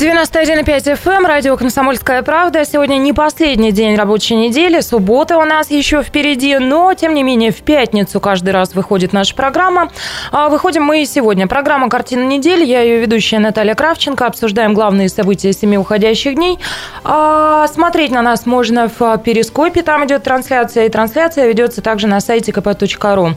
91,5 FM, эм, радио «Комсомольская правда». Сегодня не последний день рабочей недели, суббота у нас еще впереди, но, тем не менее, в пятницу каждый раз выходит наша программа. А, выходим мы и сегодня. Программа «Картина недели». Я ее ведущая Наталья Кравченко. Обсуждаем главные события семи уходящих дней. А, смотреть на нас можно в Перископе, там идет трансляция, и трансляция ведется также на сайте kp.ru.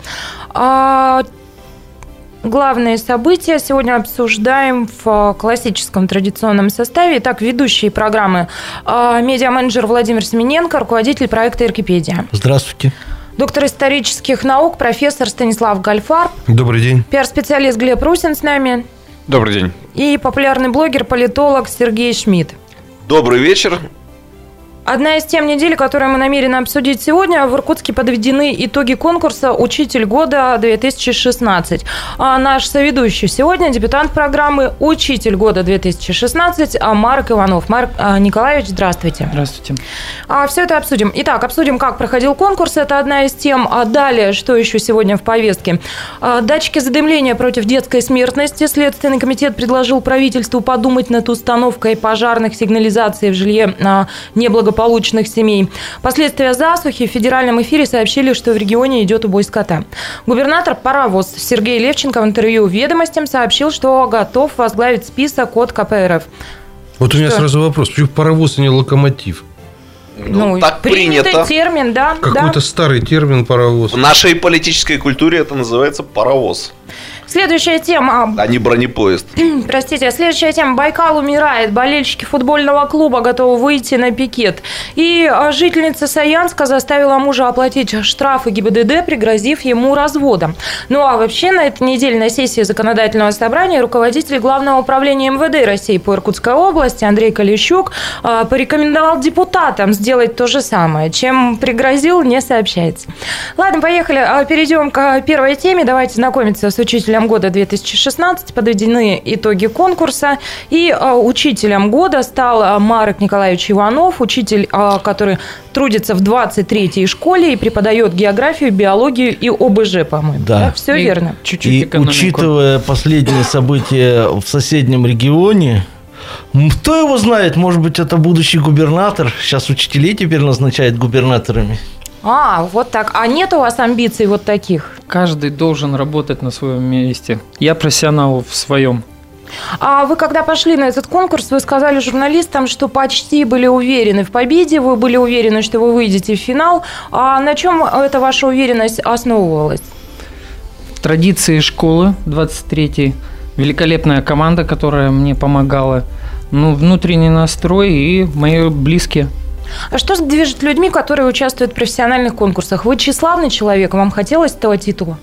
Главные события сегодня обсуждаем в а, классическом традиционном составе. Итак, ведущие программы а, медиа-менеджер Владимир Семененко, руководитель проекта «Иркипедия». Здравствуйте. Доктор исторических наук, профессор Станислав Гальфар. Добрый день. Пиар-специалист Глеб Русин с нами. Добрый день. И популярный блогер, политолог Сергей Шмидт. Добрый вечер. Одна из тем недели, которую мы намерены обсудить сегодня, в Иркутске подведены итоги конкурса «Учитель года-2016». А наш соведущий сегодня дебютант программы «Учитель года-2016» Марк Иванов. Марк а, Николаевич, здравствуйте. Здравствуйте. А, все это обсудим. Итак, обсудим, как проходил конкурс. Это одна из тем. А далее, что еще сегодня в повестке? А, датчики задымления против детской смертности. Следственный комитет предложил правительству подумать над установкой пожарных сигнализаций в жилье а, неблагополучных благополучных семей. Последствия засухи в федеральном эфире сообщили, что в регионе идет убой скота. Губернатор Паровоз Сергей Левченко в интервью «Ведомостям» сообщил, что готов возглавить список от КПРФ. Вот что? у меня сразу вопрос. Почему паровоз, а не локомотив? Ну, ну так принято. термин, да. Какой-то да. старый термин паровоз. В нашей политической культуре это называется паровоз. Следующая тема. А не бронепоезд. Простите, следующая тема. Байкал умирает. Болельщики футбольного клуба готовы выйти на пикет. И а, жительница Саянска заставила мужа оплатить штрафы ГИБДД, пригрозив ему разводом. Ну а вообще на этой неделе на сессии законодательного собрания руководитель Главного управления МВД России по Иркутской области Андрей Калищук а, порекомендовал депутатам сделать то же самое. Чем пригрозил, не сообщается. Ладно, поехали. А, перейдем к первой теме. Давайте знакомиться с учителем учителем года 2016 подведены итоги конкурса. И а, учителем года стал а, Марк Николаевич Иванов, учитель, а, который трудится в 23-й школе и преподает географию, биологию и ОБЖ, по-моему. Да. да все и верно. Чуть-чуть и экономику. учитывая последние события в соседнем регионе, кто его знает, может быть, это будущий губернатор. Сейчас учителей теперь назначают губернаторами. А, вот так. А нет у вас амбиций вот таких? Каждый должен работать на своем месте. Я профессионал в своем. А вы когда пошли на этот конкурс, вы сказали журналистам, что почти были уверены в победе, вы были уверены, что вы выйдете в финал. А на чем эта ваша уверенность основывалась? Традиции школы 23-й, великолепная команда, которая мне помогала, ну, внутренний настрой и мои близкие – а что движет людьми, которые участвуют в профессиональных конкурсах? Вы тщеславный человек, вам хотелось этого титула?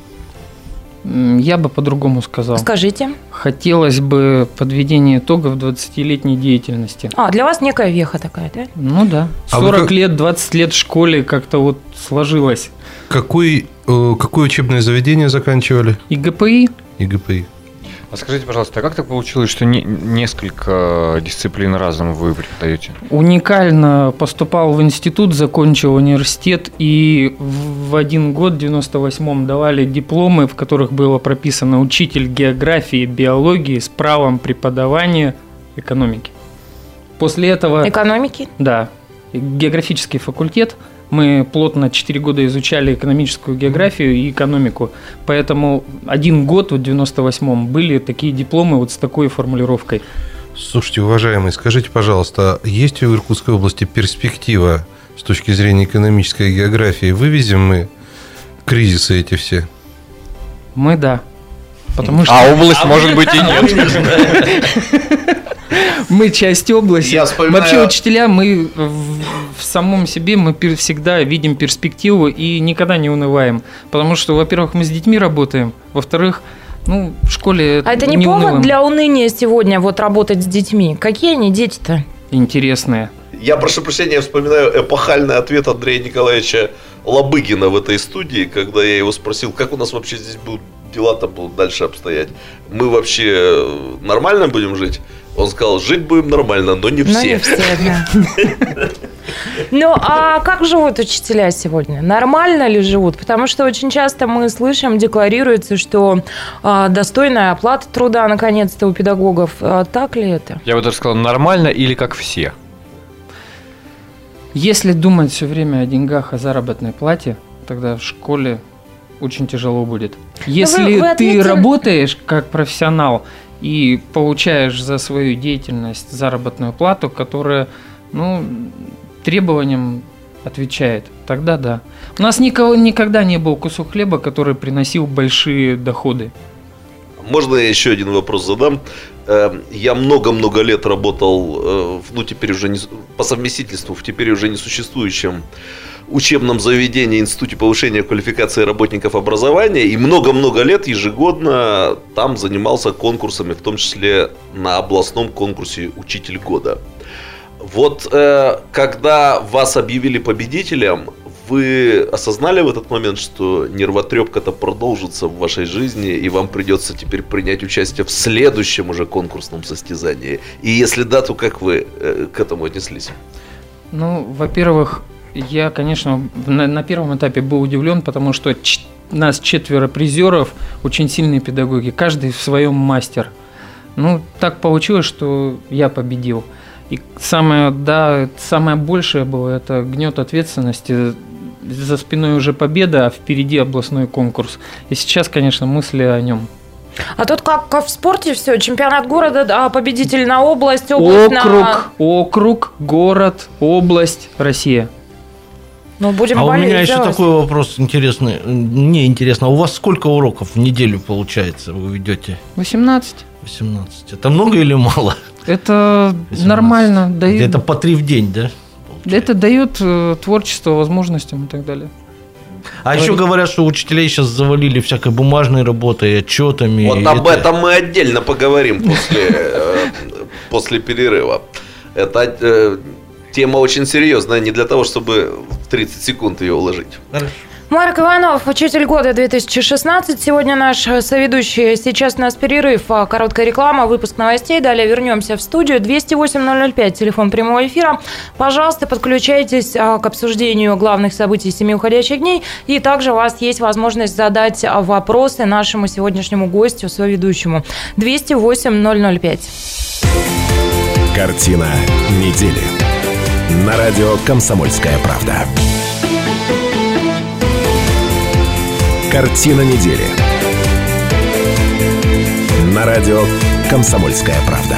Я бы по-другому сказал. Скажите. Хотелось бы подведения итогов 20-летней деятельности. А, для вас некая веха такая, да? Ну да. 40 а как... лет, 20 лет в школе как-то вот сложилось. Какой, э, какое учебное заведение заканчивали? ИГПИ. ИГПИ. А скажите, пожалуйста, а как так получилось, что не, несколько дисциплин разом вы преподаете? Уникально поступал в институт, закончил университет, и в один год, в 98-м, давали дипломы, в которых было прописано учитель географии, биологии с правом преподавания экономики. После этого... Экономики? Да. Географический факультет – мы плотно 4 года изучали экономическую географию и экономику, поэтому один год, в 98-м, были такие дипломы вот с такой формулировкой. Слушайте, уважаемые, скажите, пожалуйста, есть в Иркутской области перспектива с точки зрения экономической географии? Вывезем мы кризисы эти все? Мы да. Потому что... А область, а может быть, и нет. Мы часть области. Я вспоминаю... Вообще учителя, мы в самом себе, мы всегда видим перспективу и никогда не унываем. Потому что, во-первых, мы с детьми работаем, во-вторых, ну, в школе А это не, не повод унываем. для уныния сегодня вот работать с детьми? Какие они дети-то? Интересные. Я прошу прощения, я вспоминаю эпохальный ответ Андрея Николаевича Лобыгина в этой студии, когда я его спросил, как у нас вообще здесь будут дела-то будут дальше обстоять. Мы вообще нормально будем жить? Он сказал, жить будем нормально, но не все. Но не все, да. Ну, а как живут учителя сегодня? Нормально ли живут? Потому что очень часто мы слышим, декларируется, что а, достойная оплата труда, наконец-то, у педагогов. А, так ли это? Я бы даже сказал, нормально или как все? Если думать все время о деньгах, о заработной плате, тогда в школе очень тяжело будет. Если вы ты ответили- работаешь как профессионал и получаешь за свою деятельность заработную плату, которая, ну, требованиям отвечает, тогда да. У нас никого никогда не был кусок хлеба, который приносил большие доходы. Можно я еще один вопрос задам? Э, Я много-много лет работал, э, ну теперь уже не, по совместительству, в теперь уже не существующем учебном заведении Институте повышения квалификации работников образования и много-много лет ежегодно там занимался конкурсами, в том числе на областном конкурсе «Учитель года». Вот э, когда вас объявили победителем, вы осознали в этот момент, что нервотрепка-то продолжится в вашей жизни, и вам придется теперь принять участие в следующем уже конкурсном состязании? И если да, то как вы э, к этому отнеслись? Ну, во-первых, я, конечно, на, на первом этапе был удивлен, потому что нас четверо призеров, очень сильные педагоги, каждый в своем мастер. Ну, так получилось, что я победил. И самое, да, самое большее было это гнет ответственности. За спиной уже победа, а впереди областной конкурс. И сейчас, конечно, мысли о нем. А тут как в спорте все, чемпионат города, да, победитель на область, область Округ, на... округ, город, область, Россия. Ну, будем А у болеть меня за еще вас. такой вопрос интересный. Мне интересно, а у вас сколько уроков в неделю получается вы ведете? 18. 18. Это много или мало? Это 18. нормально. Дает, Где-то по три в день, да? Это дает э, творчество, возможностям и так далее. А еще говорят, что учителей сейчас завалили всякой бумажной работой, отчетами. Вот об это- этом мы отдельно поговорим после, э, после перерыва. Это э, тема очень серьезная, не для того, чтобы в 30 секунд ее уложить. Хорошо. Марк Иванов, учитель года 2016. Сегодня наш э, соведущий. Сейчас у нас перерыв, а, короткая реклама, выпуск новостей. Далее вернемся в студию. 208-005, телефон прямого эфира. Пожалуйста, подключайтесь а, к обсуждению главных событий семи уходящих дней. И также у вас есть возможность задать а, вопросы нашему сегодняшнему гостю, соведущему. 208-005. Картина недели. На радио «Комсомольская правда». Картина недели. На радио «Комсомольская правда».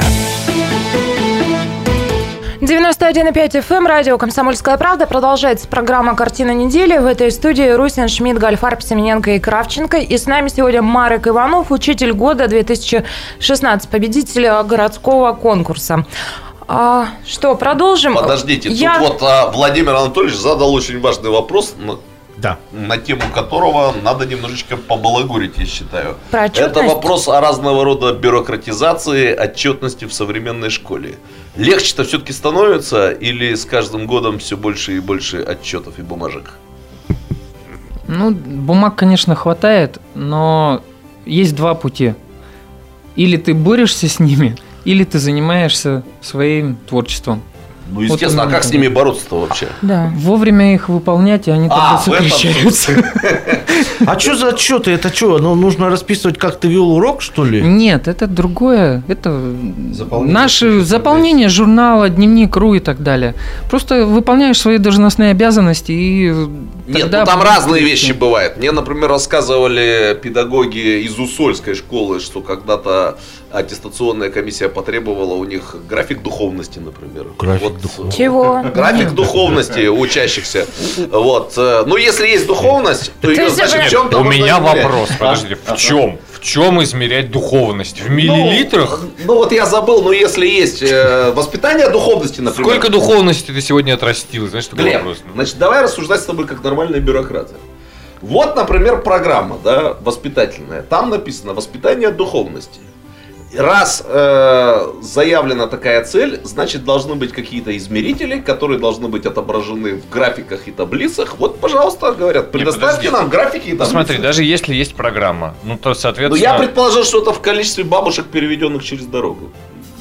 91,5 FM, эм, радио «Комсомольская правда». Продолжается программа «Картина недели». В этой студии Русин, Шмидт, Гальфарб, Семененко и Кравченко. И с нами сегодня Марек Иванов, учитель года 2016, победитель городского конкурса. А, что, продолжим? Подождите, Я- тут вот а, Владимир Анатольевич задал очень важный вопрос, на, Да. на тему которого надо немножечко побалагурить, я считаю. Про Это отчетность? вопрос о разного рода бюрократизации, отчетности в современной школе. Легче-то все-таки становится или с каждым годом все больше и больше отчетов и бумажек? Ну, бумаг, конечно, хватает, но есть два пути. Или ты борешься с ними, или ты занимаешься своим творчеством. Ну, естественно, Вот а как с ними бороться-то вообще? Да. Вовремя их выполнять, и они А, тогда сокращаются. А что за отчеты? Это что? Ну, нужно расписывать, как ты вел урок, что ли? Нет, это другое. Это Заполнение наши заполнение журнала, дневник РУ и так далее. Просто выполняешь свои должностные обязанности и Нет, тогда ну там разные вещи бывают. Мне, например, рассказывали педагоги из Усольской школы, что когда-то аттестационная комиссия потребовала у них график духовности, например. График духовности. Чего? График духовности учащихся. Вот. э, Ну, если есть духовность, то ее, есть значит, в чем-то У меня вопрос, подожди, в чем? В чем измерять духовность? В миллилитрах? Ну, ну, вот я забыл, но если есть э, воспитание духовности, например. Сколько духовности ты сегодня отрастил? Знаешь, такой Глеб, вопрос. значит, давай рассуждать с тобой как нормальные бюрократы. Вот, например, программа, да, воспитательная. Там написано воспитание духовности. Раз э, заявлена такая цель, значит должны быть какие-то измерители, которые должны быть отображены в графиках и таблицах. Вот, пожалуйста, говорят, предоставьте нам графики и таблицы. Посмотри, даже если есть программа, ну то, Ну, соответственно... я предположил, что это в количестве бабушек, переведенных через дорогу.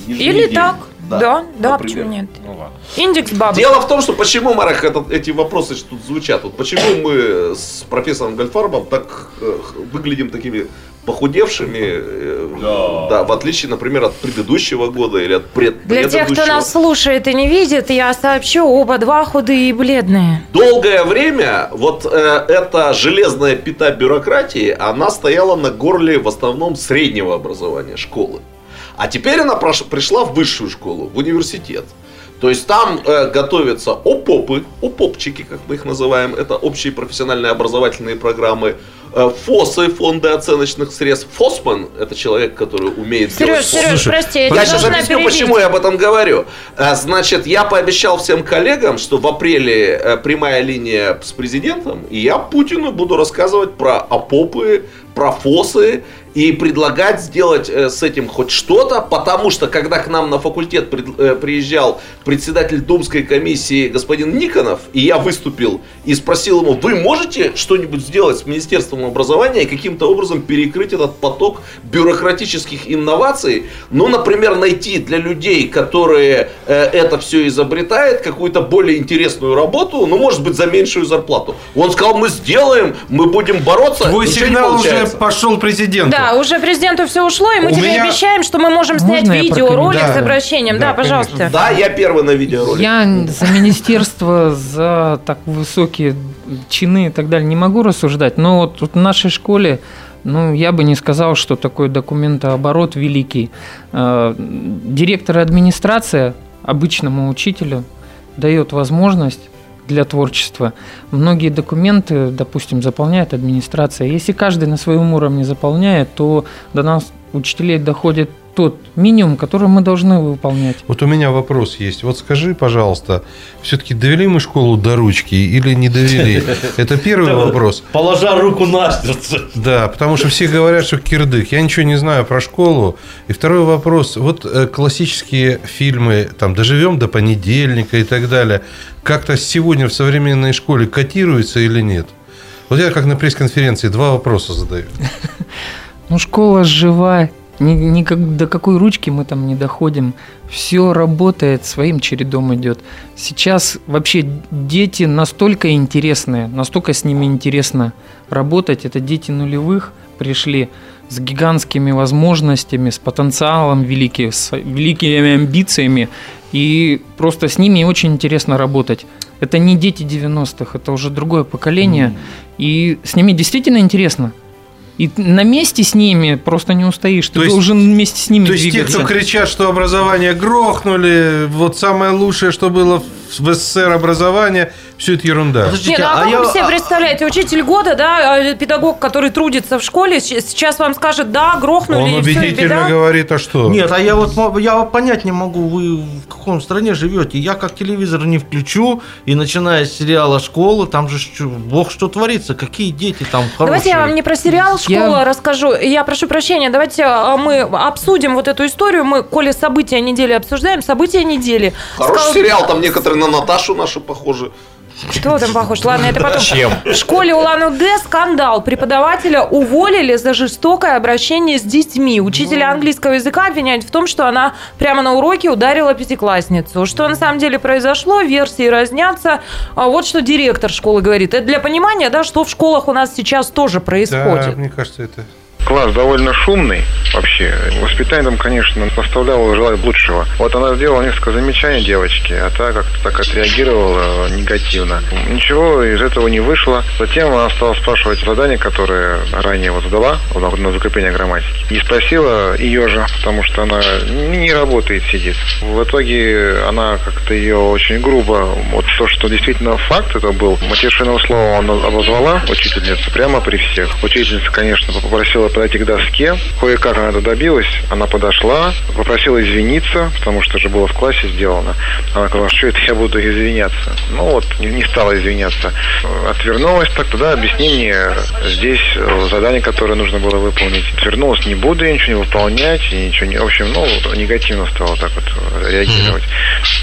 Или так. Да, да, например. почему нет? Ну ладно. Индекс бабушек. Дело в том, что почему, Марах, этот- эти вопросы что тут звучат? Вот почему мы с профессором Гольфарбом так э, выглядим такими похудевшими, э, да. в отличие, например, от предыдущего года или от пред Для тех, кто нас слушает и не видит, я сообщу, оба два худые и бледные. Долгое время вот э, эта железная пята бюрократии, она стояла на горле в основном среднего образования, школы. А теперь она пришла в высшую школу, в университет. То есть там э, готовятся ОПОПы, ОПОПчики, как мы их называем, это общие профессиональные образовательные программы, э, ФОСы, фонды оценочных средств. ФОСМан – это человек, который умеет Сереж, делать ФОС. Сереж, прости, я, Я сейчас объясню, перебить. почему я об этом говорю. А, Значит, я пообещал всем коллегам, что в апреле э, прямая линия с президентом, и я Путину буду рассказывать про ОПОПы, про ФОСы и предлагать сделать э, с этим хоть что-то, потому что когда к нам на факультет пред- э, приезжал председатель Думской комиссии господин Никонов, и я выступил и спросил ему, вы можете что-нибудь сделать с Министерством образования и каким-то образом перекрыть этот поток бюрократических инноваций, ну, например, найти для людей, которые э, это все изобретают, какую-то более интересную работу, ну, может быть, за меньшую зарплату. Он сказал, мы сделаем, мы будем бороться. Твой сигнал уже пошел президенту. Да, уже президенту все ушло, и мы У тебе меня- обещаем, что мы можем снять Можно видеоролик с обращением. Да, Да, пожалуйста. Да, я первый на видеоролике. Я за министерство, за так высокие чины и так далее не могу рассуждать, но вот, вот в нашей школе, ну, я бы не сказал, что такой документооборот великий. Э, Директор и администрация обычному учителю дает возможность для творчества. Многие документы, допустим, заполняет администрация. Если каждый на своем уровне заполняет, то до нас, учителей, доходит тот минимум, который мы должны выполнять. Вот у меня вопрос есть. Вот скажи, пожалуйста, все-таки довели мы школу до ручки или не довели? Это первый вопрос. Положа руку на сердце. Да, потому что все говорят, что кирдык. Я ничего не знаю про школу. И второй вопрос. Вот э, классические фильмы, там, «Доживем до понедельника» и так далее, как-то сегодня в современной школе котируются или нет? Вот я как на пресс-конференции два вопроса задаю. Ну, школа жива, ни, ни как- до какой ручки мы там не доходим. Все работает, своим чередом идет. Сейчас вообще дети настолько интересные, настолько с ними интересно работать. Это дети нулевых пришли с гигантскими возможностями, с потенциалом великим, с великими амбициями. И просто с ними очень интересно работать. Это не дети 90-х, это уже другое поколение. И с ними действительно интересно. И на месте с ними просто не устоишь. Ты То есть- должен вместе с ними То есть те, двигаться. кто кричат, что образование грохнули, вот самое лучшее, что было в СССР образование, все это ерунда. Подождите, Не, ну а, а как я- вы себе а- представляете, учитель года, да, а, педагог, который трудится в школе, сейчас вам скажет, да, грохнули, Он и все, и убедительно беда. говорит, а что? Нет, а я вот я понять не могу, вы в каком стране живете. Я как телевизор не включу, и начиная с сериала «Школа», там же бог что творится, какие дети там хорошие. Давайте я вам не про сериал Я- «Школа» расскажу. Я прошу прощения, давайте а, мы обсудим вот эту историю. Мы, коли события недели обсуждаем, события недели. Хороший Сказал- сериал, там некоторые на Наташу нашу похожи. Кто там похож? Ладно, это потом. Чем? В школе Улан-Удэ скандал. Преподавателя уволили за жестокое обращение с детьми. Учителя английского языка обвиняют в том, что она прямо на уроке ударила пятиклассницу. Что на самом деле произошло, версии разнятся. А вот что директор школы говорит. Это для понимания, да, что в школах у нас сейчас тоже Да, происходит. мне кажется, это... Класс довольно шумный вообще. Воспитание там, конечно, поставляло желать лучшего. Вот она сделала несколько замечаний девочке, а та как-то так отреагировала негативно. Ничего из этого не вышло. Затем она стала спрашивать задание, которое ранее вот задала на, закрепление грамматики. И спросила ее же, потому что она не работает, сидит. В итоге она как-то ее очень грубо, вот то, что действительно факт это был, матершинного слова она обозвала учительница прямо при всех. Учительница, конечно, попросила подойти к доске. Кое-как она это добилась. Она подошла, попросила извиниться, потому что же было в классе сделано. Она сказала, что это я буду извиняться. Ну вот, не, не стала извиняться. Отвернулась так, тогда объясни мне здесь задание, которое нужно было выполнить. Отвернулась, не буду я ничего не выполнять, и ничего не... В общем, ну, негативно стала так вот реагировать.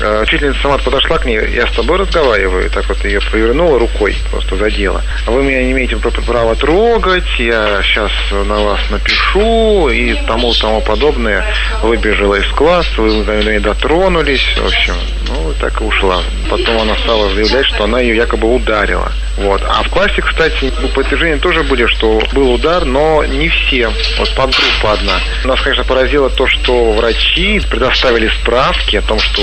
Э, Учительница сама подошла к ней, я с тобой разговариваю, так вот ее повернула рукой, просто задела. Вы меня не имеете пр- права трогать, я сейчас на вас напишу и тому тому подобное. Выбежала из класса, вы до нее дотронулись, в общем, ну, так и ушла. Потом она стала заявлять, что она ее якобы ударила. Вот. А в классе, кстати, подтверждение тоже были, что был удар, но не все. Вот подгруппа одна. Нас, конечно, поразило то, что врачи предоставили справки о том, что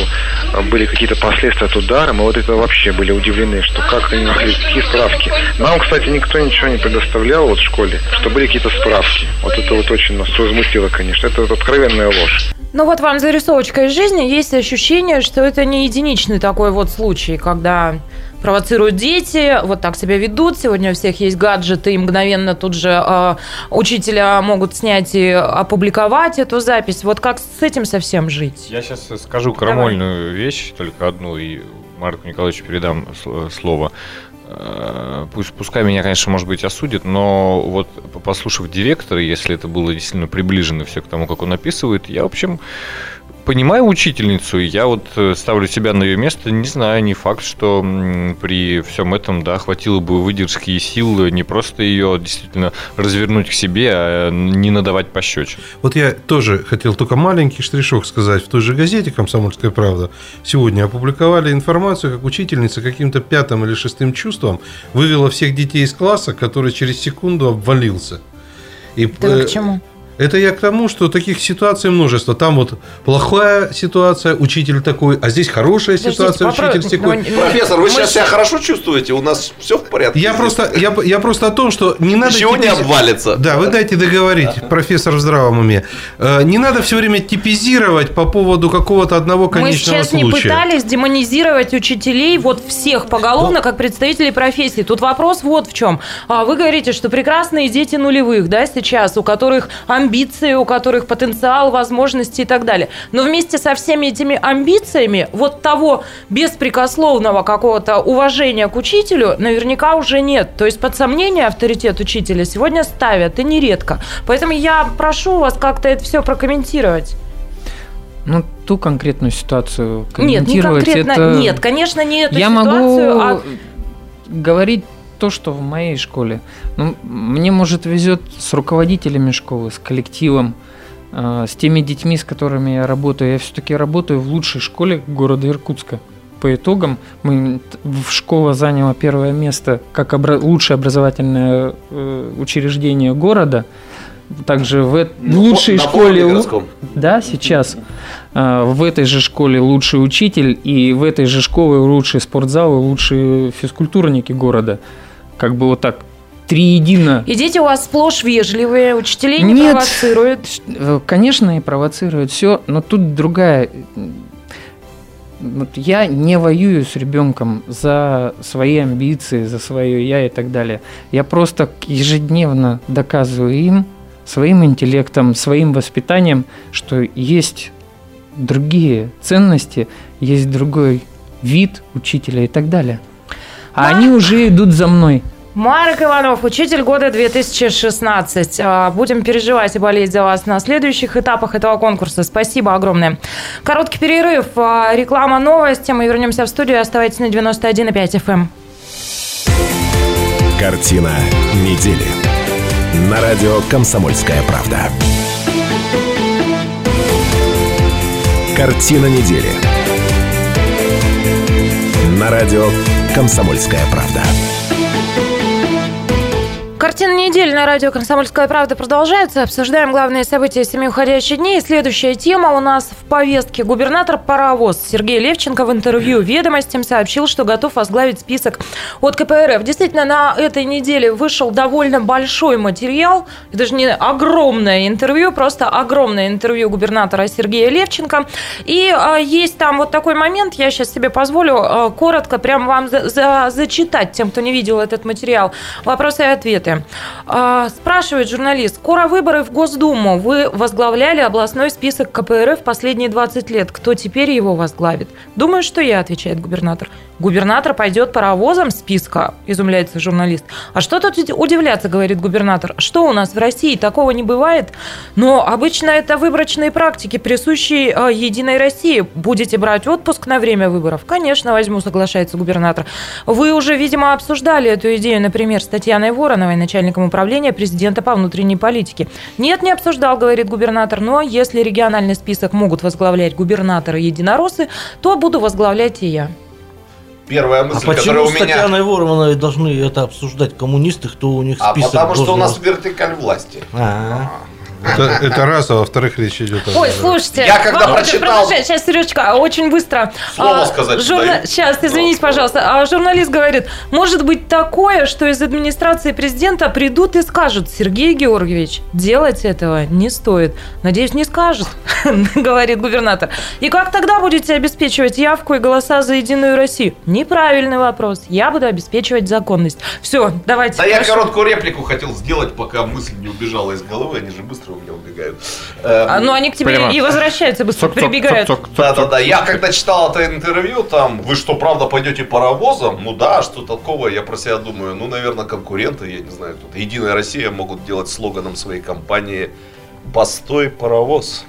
э, были какие-то последствия от удара. Мы вот это вообще были удивлены, что как они могли такие справки. Нам, кстати, никто ничего не предоставлял вот в школе, что были какие-то справки. Вот это вот очень нас возмутило, конечно. Это вот откровенная ложь. Ну вот вам зарисовочка из жизни. Есть ощущение, что это не единичный такой вот случай, когда провоцируют дети, вот так себя ведут. Сегодня у всех есть гаджеты, и мгновенно тут же э, учителя могут снять и опубликовать эту запись. Вот как с этим совсем жить? Я сейчас скажу крамольную вещь, только одну, и Марку Николаевичу передам слово. Э, пусть, пускай меня, конечно, может быть, осудят, но вот послушав директора, если это было действительно приближено все к тому, как он описывает, я, в общем, понимаю учительницу, я вот э, ставлю себя на ее место, не знаю, не факт, что при всем этом, да, хватило бы выдержки и сил не просто ее действительно развернуть к себе, а не надавать пощечин. Вот я тоже хотел только маленький штришок сказать. В той же газете «Комсомольская правда» сегодня опубликовали информацию, как учительница каким-то пятым или шестым чувством вывела всех детей из класса, который через секунду обвалился. И, да к чему? Это я к тому, что таких ситуаций множество. Там вот плохая ситуация, учитель такой, а здесь хорошая ситуация, Подождите, учитель такой. Но... Профессор, вы мы... сейчас себя хорошо чувствуете? У нас все в порядке? Я просто, я, я просто о том, что не надо... Ничего типиз... не обвалится. Да, вы дайте договорить, ага. профессор в здравом уме. Э, не надо все время типизировать по поводу какого-то одного конечного случая. Мы сейчас случая. не пытались демонизировать учителей вот всех поголовно, как представителей профессии. Тут вопрос вот в чем. А вы говорите, что прекрасные дети нулевых, да, сейчас, у которых амбиции, у которых потенциал, возможности и так далее. Но вместе со всеми этими амбициями вот того беспрекословного какого-то уважения к учителю наверняка уже нет. То есть под сомнение авторитет учителя сегодня ставят, и нередко. Поэтому я прошу вас как-то это все прокомментировать. Ну, ту конкретную ситуацию комментировать. Нет, не конкретно, это... нет, конечно, не эту я ситуацию, могу а... говорить то, что в моей школе. Ну, мне, может, везет с руководителями школы, с коллективом, э, с теми детьми, с которыми я работаю. Я все-таки работаю в лучшей школе города Иркутска. По итогам мы, школа заняла первое место как обра- лучшее образовательное э, учреждение города. Также в ну, лучшей школе... Да, сейчас. Э, в этой же школе лучший учитель, и в этой же школе лучший спортзал и лучшие физкультурники города как бы вот так триедино. И дети у вас сплошь вежливые, учителей не Нет, провоцируют? Э, конечно, и провоцируют все, но тут другая... Вот я не воюю с ребенком за свои амбиции, за свое я и так далее. Я просто ежедневно доказываю им своим интеллектом, своим воспитанием, что есть другие ценности, есть другой вид учителя и так далее. А они уже идут за мной. Марк Иванов, учитель года 2016. А, будем переживать и болеть за вас на следующих этапах этого конкурса. Спасибо огромное. Короткий перерыв, а, реклама, новости. Мы вернемся в студию. Оставайтесь на 91,5 FM. Эм. Картина недели. На радио «Комсомольская правда». Картина недели. На радио «Комсомольская правда». Картина недели на радио «Комсомольская правда» продолжается. Обсуждаем главные события семи уходящих дней. следующая тема у нас в повестке. Губернатор Паровоз Сергей Левченко в интервью «Ведомостям» сообщил, что готов возглавить список от КПРФ. Действительно, на этой неделе вышел довольно большой материал. Это даже не огромное интервью, просто огромное интервью губернатора Сергея Левченко. И а, есть там вот такой момент, я сейчас себе позволю а, коротко прям вам за, за, зачитать тем, кто не видел этот материал. Вопросы и ответы. А, спрашивает журналист, скоро выборы в Госдуму. Вы возглавляли областной список КПРФ последние 20 лет. Кто теперь его возглавит? Думаю, что я, отвечает губернатор. Губернатор пойдет паровозом списка, изумляется журналист. А что тут удивляться, говорит губернатор. Что у нас в России такого не бывает? Но обычно это выборочные практики, присущие э, Единой России. Будете брать отпуск на время выборов? Конечно, возьму, соглашается губернатор. Вы уже, видимо, обсуждали эту идею, например, с Татьяной Вороновой и начальником управления президента по внутренней политике. Нет, не обсуждал, говорит губернатор, но если региональный список могут возглавлять губернаторы единороссы, то буду возглавлять и я. Первая А мысль, которая почему у с меня... Татьяной Вороновой должны это обсуждать коммунисты, кто у них А список потому что у нас должен- вертикаль власти. А. Это, это раз, а во-вторых, речь идет о... Ой, слушайте, Я когда Володя, прочитал-. Сейчас, Сережечка, очень быстро. Слово А, сказать журна-. Сейчас, извините, пожалуйста. А журналист говорит, может быть такое, что из администрации президента придут и скажут, Сергей Георгиевич, делать этого не стоит. Надеюсь, не скажет, говорит губернатор. И как тогда будете обеспечивать явку и голоса за Единую Россию? Неправильный вопрос. Я буду обеспечивать законность. Все, давайте. Да я прошу. короткую реплику хотел сделать, пока мысль не убежала из головы, они же быстро у меня убегают. Эм, А, ну, они к тебе Прямо. и возвращаются быстро, Цок-цок, прибегают. цок-цок, Да, да, цок-цок. да. Я когда читал это интервью, там, вы что, правда пойдете паровозом? Ну да, что такого, я про себя думаю. Ну, наверное, конкуренты, я не знаю, тут Единая Россия могут делать слоганом своей компании «Постой, паровоз».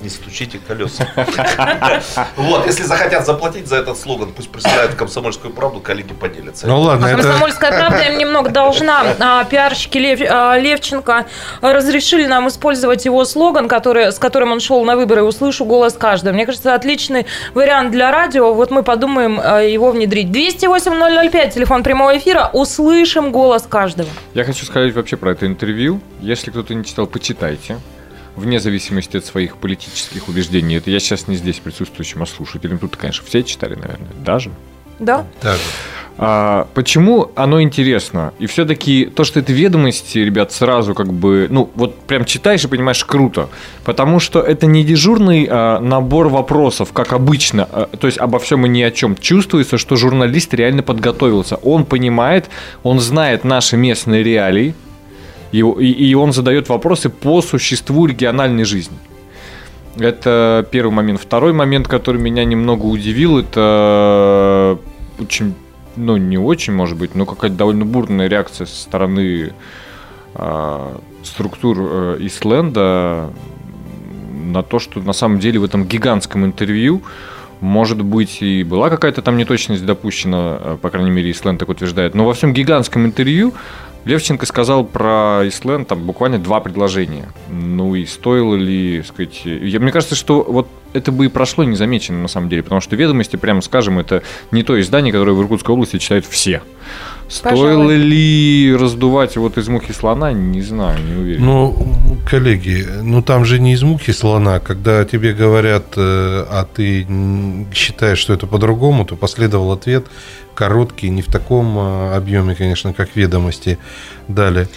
Не стучите колеса. Вот, если захотят заплатить за этот слоган, пусть присылают комсомольскую правду, коллеги поделятся. Ну ладно, А это... Комсомольская правда им немного должна. А, Пиарщики а, Левченко разрешили нам использовать его слоган, который, с которым он шел на выборы «Услышу голос каждого». Мне кажется, отличный вариант для радио. Вот мы подумаем а, его внедрить. 208-005, телефон прямого эфира. Услышим голос каждого. Я хочу сказать вообще про это интервью. Если кто-то не читал, почитайте. Вне зависимости от своих политических убеждений. Это я сейчас не здесь присутствующим, а слушателям. Тут, конечно, все читали, наверное, даже. Да? Так. А, почему оно интересно? И все-таки то, что это ведомости, ребят, сразу как бы, ну, вот прям читаешь и понимаешь, круто. Потому что это не дежурный а, набор вопросов, как обычно, а, то есть обо всем и ни о чем. Чувствуется, что журналист реально подготовился. Он понимает, он знает наши местные реалии, и, и, он задает вопросы по существу региональной жизни. Это первый момент. Второй момент, который меня немного удивил, это очень, ну не очень, может быть, но какая-то довольно бурная реакция со стороны а, структур э, Исленда на то, что на самом деле в этом гигантском интервью может быть, и была какая-то там неточность допущена, э, по крайней мере, Исленд так утверждает. Но во всем гигантском интервью Левченко сказал про Исленд там буквально два предложения. Ну и стоило ли, сказать... Я, мне кажется, что вот это бы и прошло незамеченно на самом деле, потому что «Ведомости», прямо скажем, это не то издание, которое в Иркутской области читают все. Стоило Пожалуй. ли раздувать вот из мухи слона, не знаю, не уверен. Ну, коллеги, ну там же не из муки слона. Когда тебе говорят, э, а ты считаешь, что это по-другому, то последовал ответ короткий, не в таком э, объеме, конечно, как ведомости дали.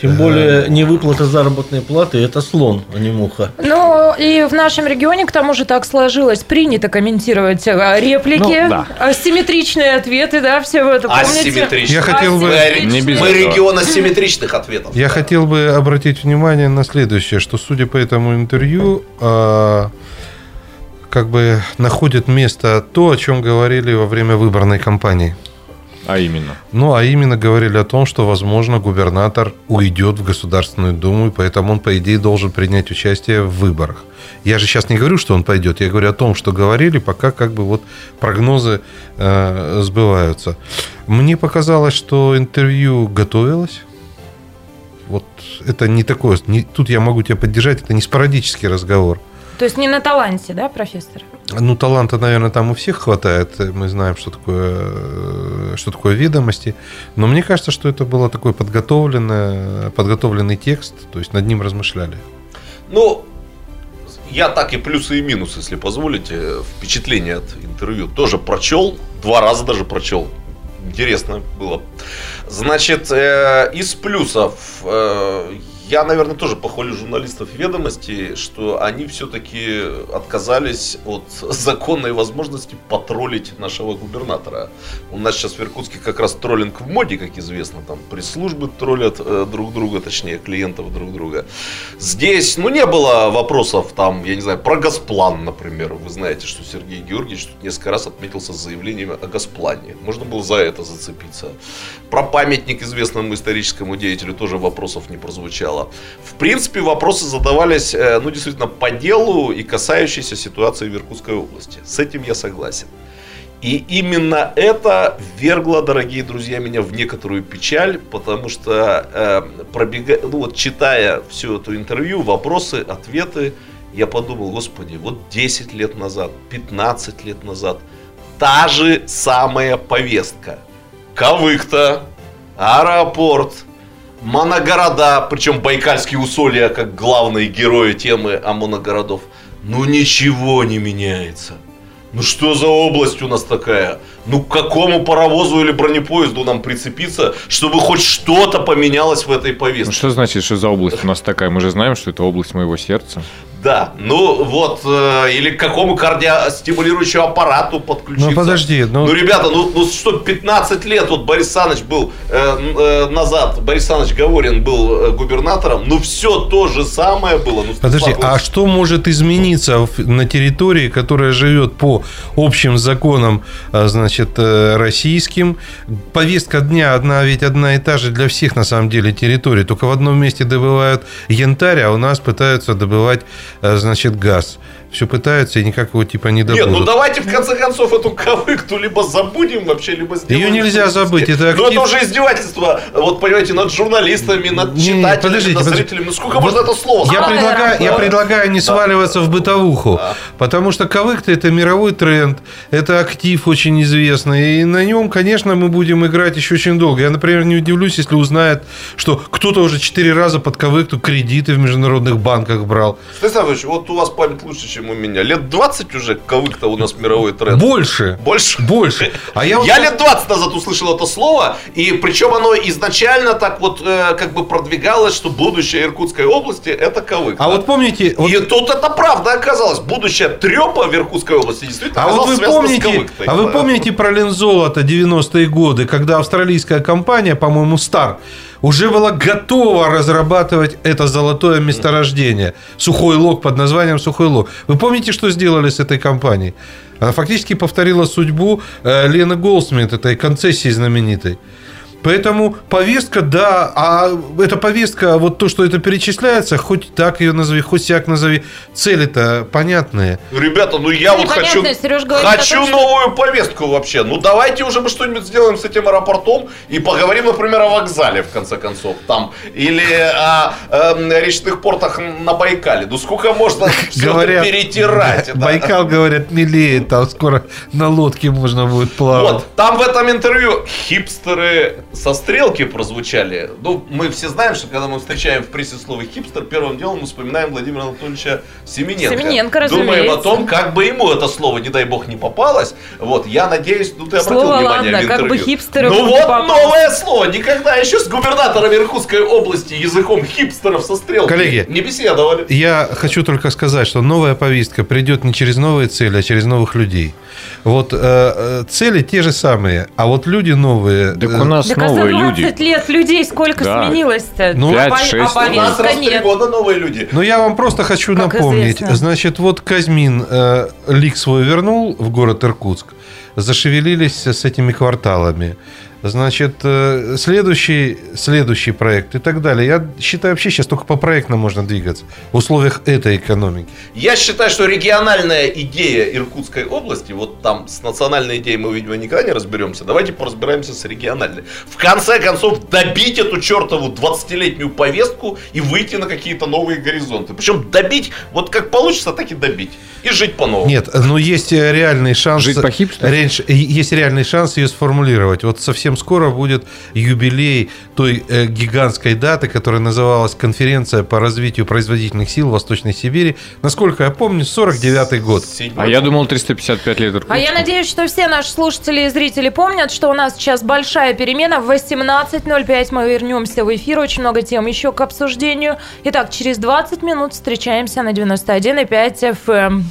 Тем более невыплата заработной платы – это слон, а не муха. Ну, и в нашем регионе, к тому же, так сложилось, принято комментировать э, реплики, Ну, да. асимметричные ответы, да, все вы это помните? Асимметрично. Я хотел бы- Мы, Не без мы регион асимметричных ответов. Я хотел бы обратить внимание на следующее, что судя по этому интервью, а, как бы находит место то, о чем говорили во время выборной кампании. А именно. Ну, а именно говорили о том, что, возможно, губернатор уйдет в Государственную Думу, и поэтому он, по идее, должен принять участие в выборах. Я же сейчас не говорю, что он пойдет, я говорю о том, что говорили, пока как бы вот прогнозы э, сбываются. Мне показалось, что интервью готовилось. Вот это не такое, не- тут я могу тебя поддержать, это не спорадический разговор. То есть не на таланте, да, профессор? Ну, таланта, наверное, там у всех хватает. Мы знаем, что такое, э, что такое ведомости. Но мне кажется, что это было такой подготовленный, подготовленный текст, то есть над ним размышляли. Ну, я так и плюсы и минусы, если позволите, впечатление от интервью тоже прочел, два раза даже прочел. Интересно было. Значит, э, из плюсов э, я, наверное, тоже похвалю журналистов ведомости, что они все-таки отказались от законной возможности потроллить нашего губернатора. У нас сейчас в Иркутске как раз троллинг в моде, как известно, там пресс-службы троллят э, друг друга, точнее клиентов друг друга. Здесь, ну, не было вопросов там, я не знаю, про Госплан, например. Вы знаете, что Сергей Георгиевич тут несколько раз отметился заявлениями о Госплане. Можно было за это зацепиться. Про памятник известному историческому деятелю тоже вопросов не прозвучало. В принципе, вопросы задавались, э, ну, действительно, по делу и касающиеся ситуации в Иркутской области. С этим я согласен. И именно это ввергло, дорогие друзья, меня в некоторую печаль, потому что э, пробега... ну, вот, читая всю эту интервью, вопросы, ответы, я подумал, господи, вот 10 лет назад, 15 лет назад, та же самая повестка. Кавыхта, аэропорт, моногорода, причем Байкальские усолья как главные герои темы о моногородов. Ну ничего не меняется. Ну что за область у нас такая? Ну к какому паровозу или бронепоезду нам прицепиться, чтобы хоть что-то поменялось в этой повестке? Ну, что значит, что за область у нас такая? Мы же знаем, что это область моего сердца. Да, ну вот, э, или к какому кардиостимулирующему аппарату подключиться. Ну, подожди, ну- Ну, ребята, ну, ну что, 15 лет, вот Борис Саныч был э, э, назад, Борис Саныч Говорин был э, губернатором, ну все то же самое было. Ну, Подожди, а что может измениться на территории, которая живет по общим законам, а, значит, э, российским? Повестка дня одна, ведь одна и та же для всех, на самом деле, территорий. Только в одном месте добывают янтарь, а у нас пытаются добывать, э, значит, газ. Все пытаются и никак его типа не добудут. Нет, ну давайте в конце концов эту кавыкту либо забудем вообще, либо сделаем. Её нельзя забыть, это Ну актив- это уже издевательство, вот понимаете, над журналистами, над Не, читателями, подождите, над зрителями. Ну сколько Вот можно это слово Я предлагаю, я Да. предлагаю не сваливаться в бытовуху, потому что кавык-то это мировой тренд, это актив очень известный, и на нем, конечно, мы будем играть еще очень долго. Я, например, не удивлюсь, если узнает, что кто-то уже четыре раза под кавыкту кредиты в международных банках брал. Станислав вот у вас память лучше, чем у меня. Лет 20 уже кавык-то у нас мировой тренд. Больше. Больше? Больше. А я, вот- Я лет 20 назад услышал это слово, и причем оно изначально так вот э, как бы продвигалось, что будущее Иркутской области это кавык. А вот помните, вот- И тут это правда оказалось. Будущее трепа в Иркутской области действительно А вот вы помните, а вы помните про Лензолото 90-е годы, когда австралийская компания, по-моему, Star, уже была готова разрабатывать это золотое месторождение. Сухой лог под названием Сухой лог. Вы помните, что сделали с этой компанией? Она фактически повторила судьбу э, Лены Голсмит, этой концессии знаменитой. Поэтому повестка, да, а эта повестка, вот то, что это перечисляется, хоть так ее назови, хоть сяк назови, цели-то понятные. Ребята, ну я вот хочу, говорит о хочу том, что- новую повестку вообще. Ну давайте уже мы что-нибудь сделаем с этим аэропортом и поговорим, например, о вокзале в конце концов там или о эм, речных портах на Байкале. Ну сколько можно все это перетирать? да? Байкал, говорят, милеет, там скоро на лодке можно будет плавать. Вот, там в этом интервью хипстеры со стрелки прозвучали. Ну, мы все знаем, что когда мы встречаем в прессе слово хипстер, первым делом мы вспоминаем Владимира Анатольевича Семененко. Семененко, Думаем о разумеется. том, как бы ему это слово, не дай бог, не попалось. Вот, я надеюсь, ну ты обратил Слово внимание ладно, в как бы интервью. хипстеру Ну вот попалось. новое слово. Никогда еще с губернатором Иркутской области языком хипстеров со стрелки Коллеги, не беседовали. Я хочу только сказать, что новая повестка придет не через новые цели, а через новых людей. Вот э, э, цели те же самые, а вот люди новые. Так э, у нас Так а за новые 20 люди. лет людей сколько Да. сменилось-то? Ну, а, пять, по- шесть. а У нас раз в года новые люди. Ну, я вам просто хочу Как напомнить. известно. Значит, вот Казьмин э, лик свой вернул в город Иркутск, зашевелились с этими кварталами. Значит, э, следующий, следующий проект и так далее. Я считаю, вообще сейчас только по проектам можно двигаться в условиях этой экономики. Я считаю, что региональная идея Иркутской области, вот там с национальной идеей мы, видимо, никогда не разберемся, давайте поразбираемся с региональной. В конце концов, добить эту чертову 20-летнюю повестку и выйти на какие-то новые горизонты. Причем добить, вот как получится, так и добить. И жить по-новому. Нет, но есть э, реальный шанс... Жить по-хипстерски? Ренш- Есть реальный шанс ее сформулировать. Вот совсем скоро будет юбилей той э, гигантской даты, которая называлась «Конференция по развитию производительных сил Восточной Сибири». Насколько я помню, 49-й год. А я думал 355 лет А я Иркутску. надеюсь, что все наши слушатели и зрители помнят, что у нас сейчас большая перемена. В 18.05 мы вернемся в эфир. Очень много тем еще к обсуждению. Итак, через 20 минут встречаемся на 91,5 FM.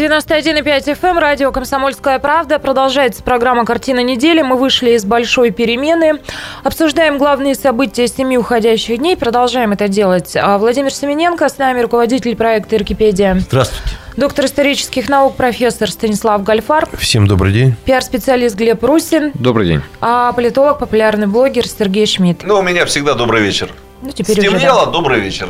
91,5 FM, эм, радио «Комсомольская правда». Продолжается программа «Картина недели». Мы вышли из большой перемены. Обсуждаем главные события семи уходящих дней. Продолжаем это делать. А Владимир Семененко с нами, руководитель проекта «Иркипедия». Здравствуйте. Доктор исторических наук, профессор Станислав Гальфар. Всем добрый день. Пиар-специалист Глеб Русин. Добрый день. А политолог, популярный блогер Сергей Шмидт. Ну, у меня всегда добрый вечер. Ну, теперь уже, Стемнело, да. добрый вечер.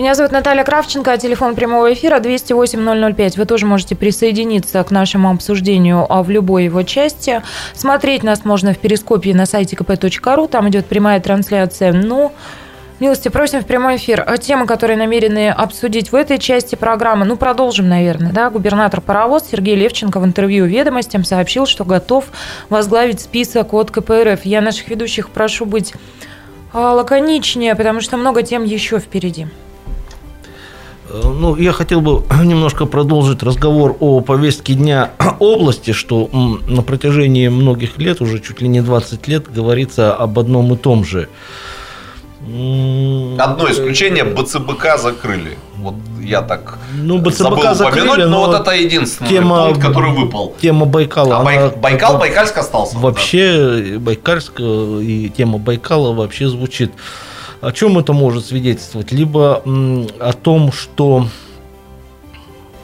Меня зовут Наталья Кравченко, а телефон прямого эфира 208-005. Вы тоже можете присоединиться к нашему обсуждению а, в любой его части. Смотреть нас можно в перископе на сайте kp.ru, там идет прямая трансляция. Ну, милости просим в прямой эфир. А Темы, которые намерены обсудить в этой части программы, ну, продолжим, наверное, да. Губернатор Паровоз Сергей Левченко в интервью «Ведомостям» сообщил, что готов возглавить список от КПРФ. Я наших ведущих прошу быть а, лаконичнее, потому что много тем еще впереди. Э, Ну, я хотел бы немножко продолжить разговор о повестке дня области, что на протяжении многих лет, уже чуть ли не 20 лет, говорится об одном и том же. Одно исключение, БЦБК закрыли. Вот я так Ну, БЦБК забыл закрыли, упомянуть, но, но вот это единственный тема- пункт, который выпал. Тема Байкала. А Бай- Байкал, Байкальск остался. Вообще Байкальск э, и тема Байкала вообще звучит. О чем это может свидетельствовать? Либо о том, что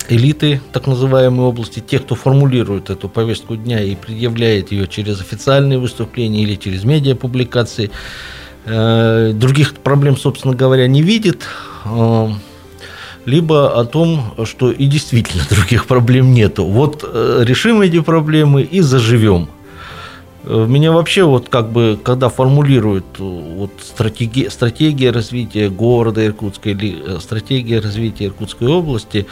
элиты так называемой области, те, кто формулирует эту повестку дня и предъявляет ее через официальные выступления или через медиапубликации, э, других проблем, собственно говоря, не видит, э, либо о том, что и действительно других проблем нету. Вот э, решим эти проблемы и заживем. Э, Меня вообще вот как бы, когда формулируют э, вот стратегия, стратегия развития города Иркутска или э, стратегия развития Иркутской области,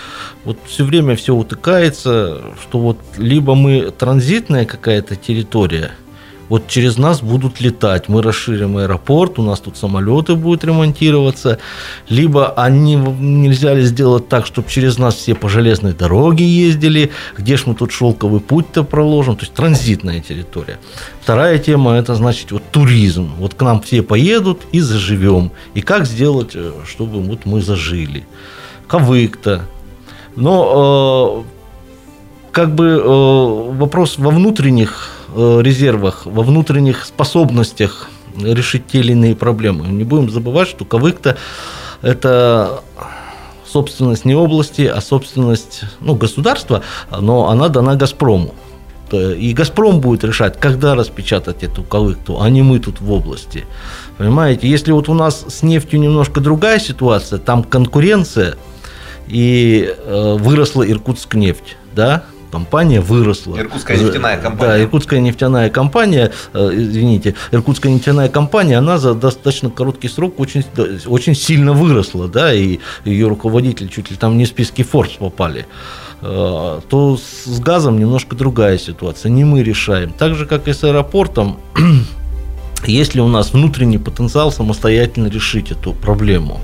вот все время все утыкается, что вот либо мы транзитная какая-то территория, вот через нас будут летать, мы расширим аэропорт, у нас тут самолеты будут ремонтироваться, либо они нельзя ли сделать так, чтобы через нас все по железной дороге ездили, где ж мы тут шелковый путь-то проложим, то есть транзитная территория. Вторая тема – это значит вот туризм, вот к нам все поедут и заживем, и как сделать, э, чтобы вот мы зажили. Кавык-то. Но э, как бы э, вопрос во внутренних резервах, во внутренних способностях решить те или иные проблемы. Не будем забывать, что Кавык-то это собственность не области, а собственность ну, государства, но она дана Газпрому. И Газпром будет решать, когда распечатать эту Кавыкту, а не мы тут в области. Понимаете, если вот у нас с нефтью немножко другая ситуация, там конкуренция, и э, выросла Иркутск нефть, да, компания выросла. Иркутская нефтяная За- компания. Да, Иркутская нефтяная компания, э, извините, Иркутская нефтяная компания, она за достаточно короткий срок очень, очень сильно выросла, да, и ее руководители чуть ли там не в списки Forbes попали Э, то с с газом немножко другая ситуация, не мы решаем. Так же, как и с аэропортом, есть ли у нас внутренний потенциал самостоятельно решить эту проблему?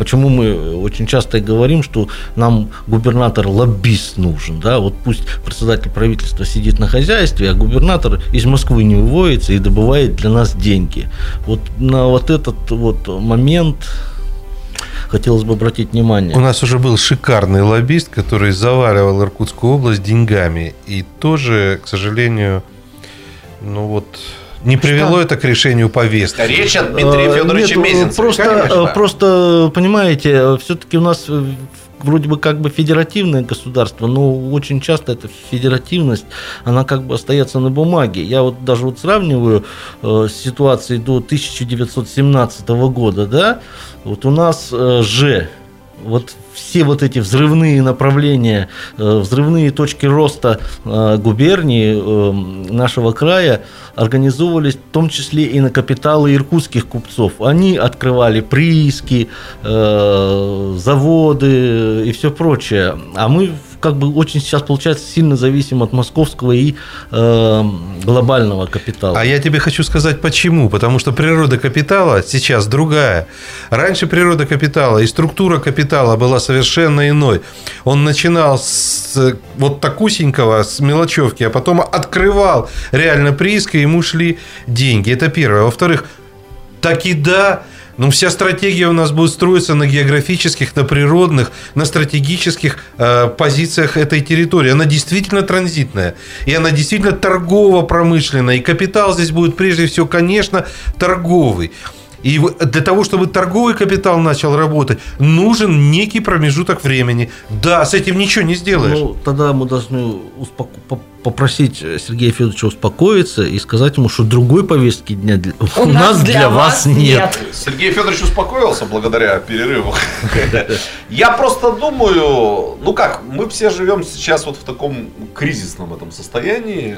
Почему мы очень часто и говорим, что нам губернатор-лоббист нужен, да, вот пусть председатель правительства сидит на хозяйстве, а губернатор из Москвы не уводится и добывает для нас деньги. Вот на вот этот вот момент хотелось бы обратить внимание. У нас уже был шикарный лоббист, который заваливал Иркутскую область деньгами. И тоже, к сожалению, ну вот, не привело это к решению повестки. Речь от Дмитрия Э, Федоровича нет, Мезенцева. Просто, конечно, э, просто, понимаете, все-таки у нас э, вроде бы как бы федеративное государство, но очень часто эта федеративность, она как бы остается на бумаге. Я вот даже вот сравниваю э, с ситуацией до 1917 года, да, вот у нас э, же вот все вот эти взрывные направления, э, взрывные точки роста э, губернии э, нашего края организовывались в том числе и на капиталы иркутских купцов. Они открывали прииски, заводы и все прочее. А мы как бы очень сейчас, получается, сильно зависим от московского и э, глобального капитала. А я тебе хочу сказать почему. Потому что природа капитала сейчас другая. Раньше природа капитала и структура капитала была совершенно иной. Он начинал с вот такусенького, с мелочевки, а потом открывал реально прииск, и ему шли деньги. Это первое. Во-вторых, так и да, Ну, вся стратегия у нас будет строиться на географических, на природных, на стратегических э, позициях этой территории. Она действительно транзитная. И она действительно торгово-промышленная. И капитал здесь будет прежде всего, конечно, торговый. И для того, чтобы торговый капитал начал работать, нужен некий промежуток времени. Да, с этим ничего не сделаешь. Ну, тогда мы должны успоко- попросить Сергея Федоровича успокоиться и сказать ему, что другой повестки дня для... у, нас для, вас нет. Сергей Федорович успокоился благодаря перерыву. Я просто думаю, ну как, мы все живем сейчас вот в таком кризисном этом состоянии.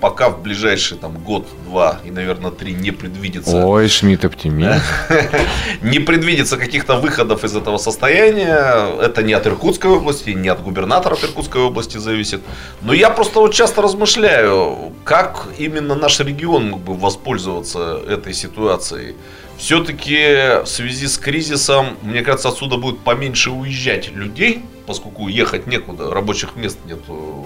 Пока в ближайший там год-два и, наверное, три не предвидится Ой, Шмидт оптимист. не предвидится каких-то выходов из этого состояния. Это не от Иркутской области, не от губернатора Иркутской области зависит. Но я просто вот часто размышляю, как именно наш регион мог бы воспользоваться этой ситуацией. Все-таки в связи с кризисом, мне кажется, отсюда будет поменьше уезжать людей, поскольку ехать некуда, рабочих мест нет в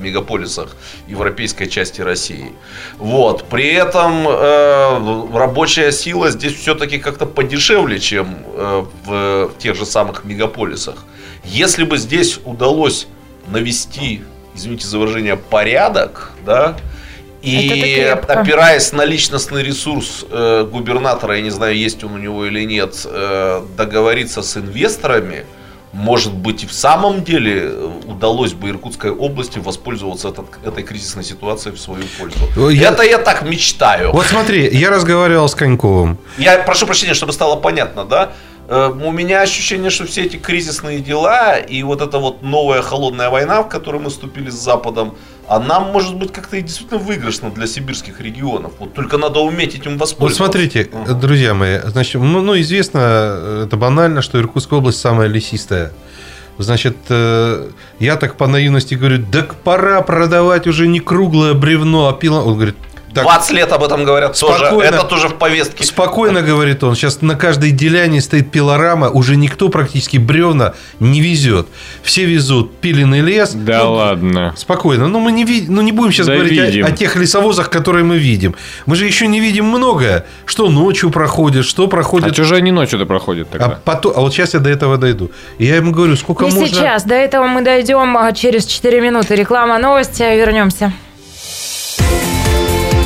мегаполисах европейской части России. Вот. При этом э, рабочая сила здесь все-таки как-то подешевле, чем э, в тех же самых мегаполисах. Если бы здесь удалось навести, извините за выражение, порядок, да, и опираясь на личностный ресурс э, губернатора, я не знаю, есть он у него или нет, э, договориться с инвесторами, может быть, и в самом деле э, удалось бы Иркутской области воспользоваться этот- этой кризисной ситуацией в свою пользу. Я- Это я так мечтаю. Вот смотри, я разговаривал с Коньковым. Я прошу прощения, чтобы стало понятно, да? Э, У меня ощущение, что все эти кризисные дела и вот эта вот новая холодная война, в которую мы вступили с Западом, она может быть как-то и действительно выигрышна для сибирских регионов. Вот только надо уметь этим Вот воспользоваться. смотрите, Ага. друзья мои, значит, ну, ну, известно, э, это банально, что Иркутская область самая лесистая. Значит, э, я так по наивности говорю, так пора продавать уже не круглое бревно, а пила. Он говорит, так, 20 лет об этом говорят тоже. Спокойно. Это тоже в повестке. спокойно, говорит он, сейчас на каждой деляне стоит пилорама, уже никто практически бревна не везет. Все везут пиленный лес. Да Ну, ладно. Спокойно. Ну, мы не, ви- ну, не будем сейчас Да говорить о- видим. о, тех лесовозах, которые мы видим. Мы же еще не видим многое. Что ночью проходит, что А проходит. что же они ночью-то проходят А, тогда? потом, а вот сейчас я до этого дойду. И я ему говорю, сколько Не можно... сейчас. До этого мы дойдем а, через 4 минуты. Реклама, новости. Вернемся.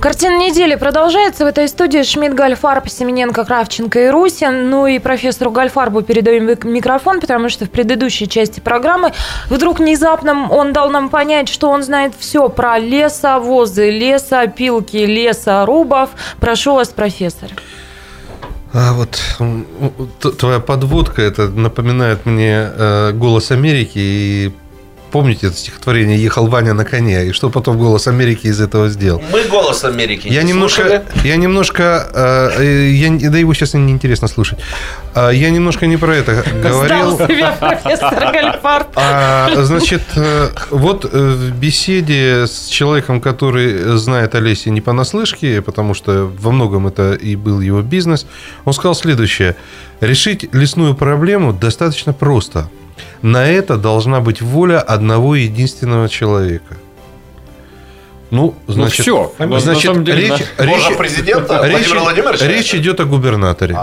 Картина недели продолжается. В этой студии Шмидт, Гальфарб, Семененко, Кравченко и Русин. Ну и профессору Гальфарбу передаем мик- микрофон, потому что в предыдущей части программы вдруг внезапно он дал нам понять, что он знает все про лесовозы, лесопилки, лесорубов. Прошу вас, профессор. А вот твоя подводка, это напоминает мне э, «Голос Америки» и Помните это стихотворение «Ехал Ваня на коне», и что потом «Голос Америки» из этого сделал? Мы голос Америки. Я не немножко, слушали? я немножко, э, э, я, да его сейчас неинтересно слушать. А, Я немножко не про это говорил. Сдал себя профессор Гальфарб. А, значит, э, вот э, в беседе с человеком, который знает о лесе не понаслышке, потому что во многом это и был его бизнес, он сказал следующее. Решить лесную проблему достаточно просто. На это должна быть воля одного единственного человека. Ну, значит, всё. Ну, на значит, деле, речь, да. Речь- президента речь, Владимировича? речь идет о губернаторе.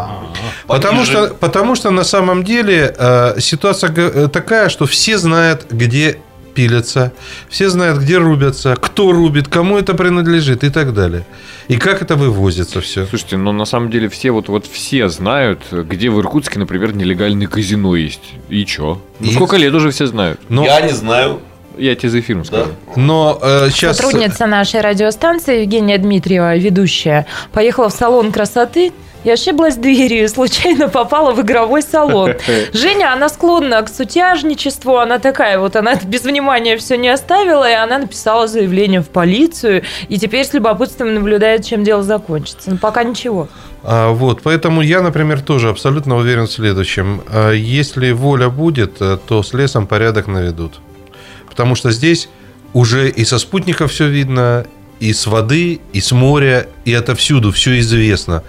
Потому Пониже. что, потому что на самом деле э, ситуация э, такая, что все знают, где пилятся, все знают, где рубятся, кто рубит, кому это принадлежит и так далее. И как это вывозится все. Слушайте, но на самом деле все вот, вот все знают, где в Иркутске, например, нелегальное казино есть. И чё? Ну, И- сколько лет уже все знают? Но, Я не знаю. Я тебе за эфиром Да. скажу. но э, сейчас... Сотрудница нашей радиостанции Евгения Дмитриева, ведущая, поехала в салон красоты и ошиблась дверью и случайно попала в игровой салон. Женя, она склонна к сутяжничеству, она такая вот, она без внимания все не оставила, и она написала заявление в полицию, и теперь с любопытством наблюдает, чем дело закончится. Но пока ничего. А, Вот, поэтому я, например, тоже абсолютно уверен в следующем. А, Если воля будет, э, то с лесом порядок наведут. Потому что здесь уже и со спутников все видно, и с воды, и с моря, и отовсюду, все известно.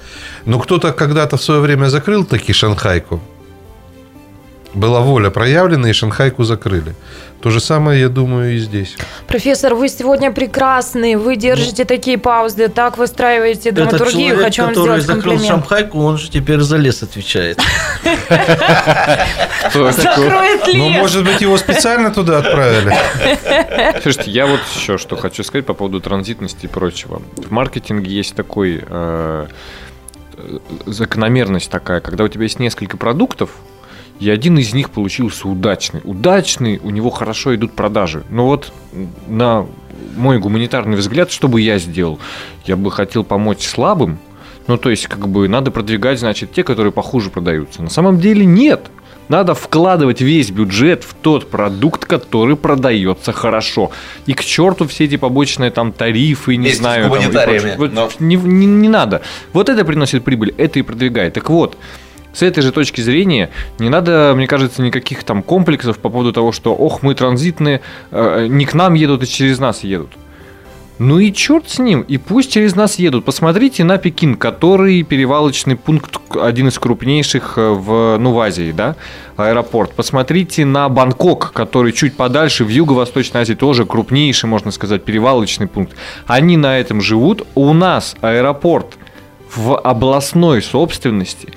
Но кто-то когда-то в свое время закрыл таки Шанхайку. Была воля проявлена, и Шанхайку закрыли. То же самое, я думаю, и здесь. Профессор, вы сегодня прекрасный, вы держите такие паузы, так выстраиваете Этот драматургию. человек, Хочу вам который сделать закрыл комплимент. Шамхайку, он же теперь за лес отвечает. Закроет Ну, лес. может быть, его специально туда отправили? Слушайте, я вот еще что хочу сказать по поводу транзитности и прочего. В маркетинге есть такой э, э, закономерность такая, когда у тебя есть несколько продуктов, и один из них получился удачный. Удачный, у него хорошо идут продажи. Но вот на мой гуманитарный взгляд, что бы я сделал? Я бы хотел помочь слабым, ну, то есть, как бы, надо продвигать, значит, те, которые похуже продаются. На самом деле нет. Надо вкладывать весь бюджет в тот продукт, который продается хорошо. И к черту все эти побочные там тарифы, не Вместе с знаю. там, и прочее. Вот но- не, не- не надо. Вот это приносит прибыль, это и продвигает. Так вот, с этой же точки зрения не надо, мне кажется, никаких там комплексов по поводу того, что, ох, мы транзитные, э, не к нам едут, и через нас едут. Ну и черт с ним, и пусть через нас едут. Посмотрите на Пекин, который перевалочный пункт, один из крупнейших э, в, ну, в Азии, да, аэропорт. Посмотрите на Бангкок, который чуть подальше, в Юго-Восточной Азии тоже крупнейший, можно сказать, перевалочный пункт. Они на этом живут. У нас аэропорт в областной собственности.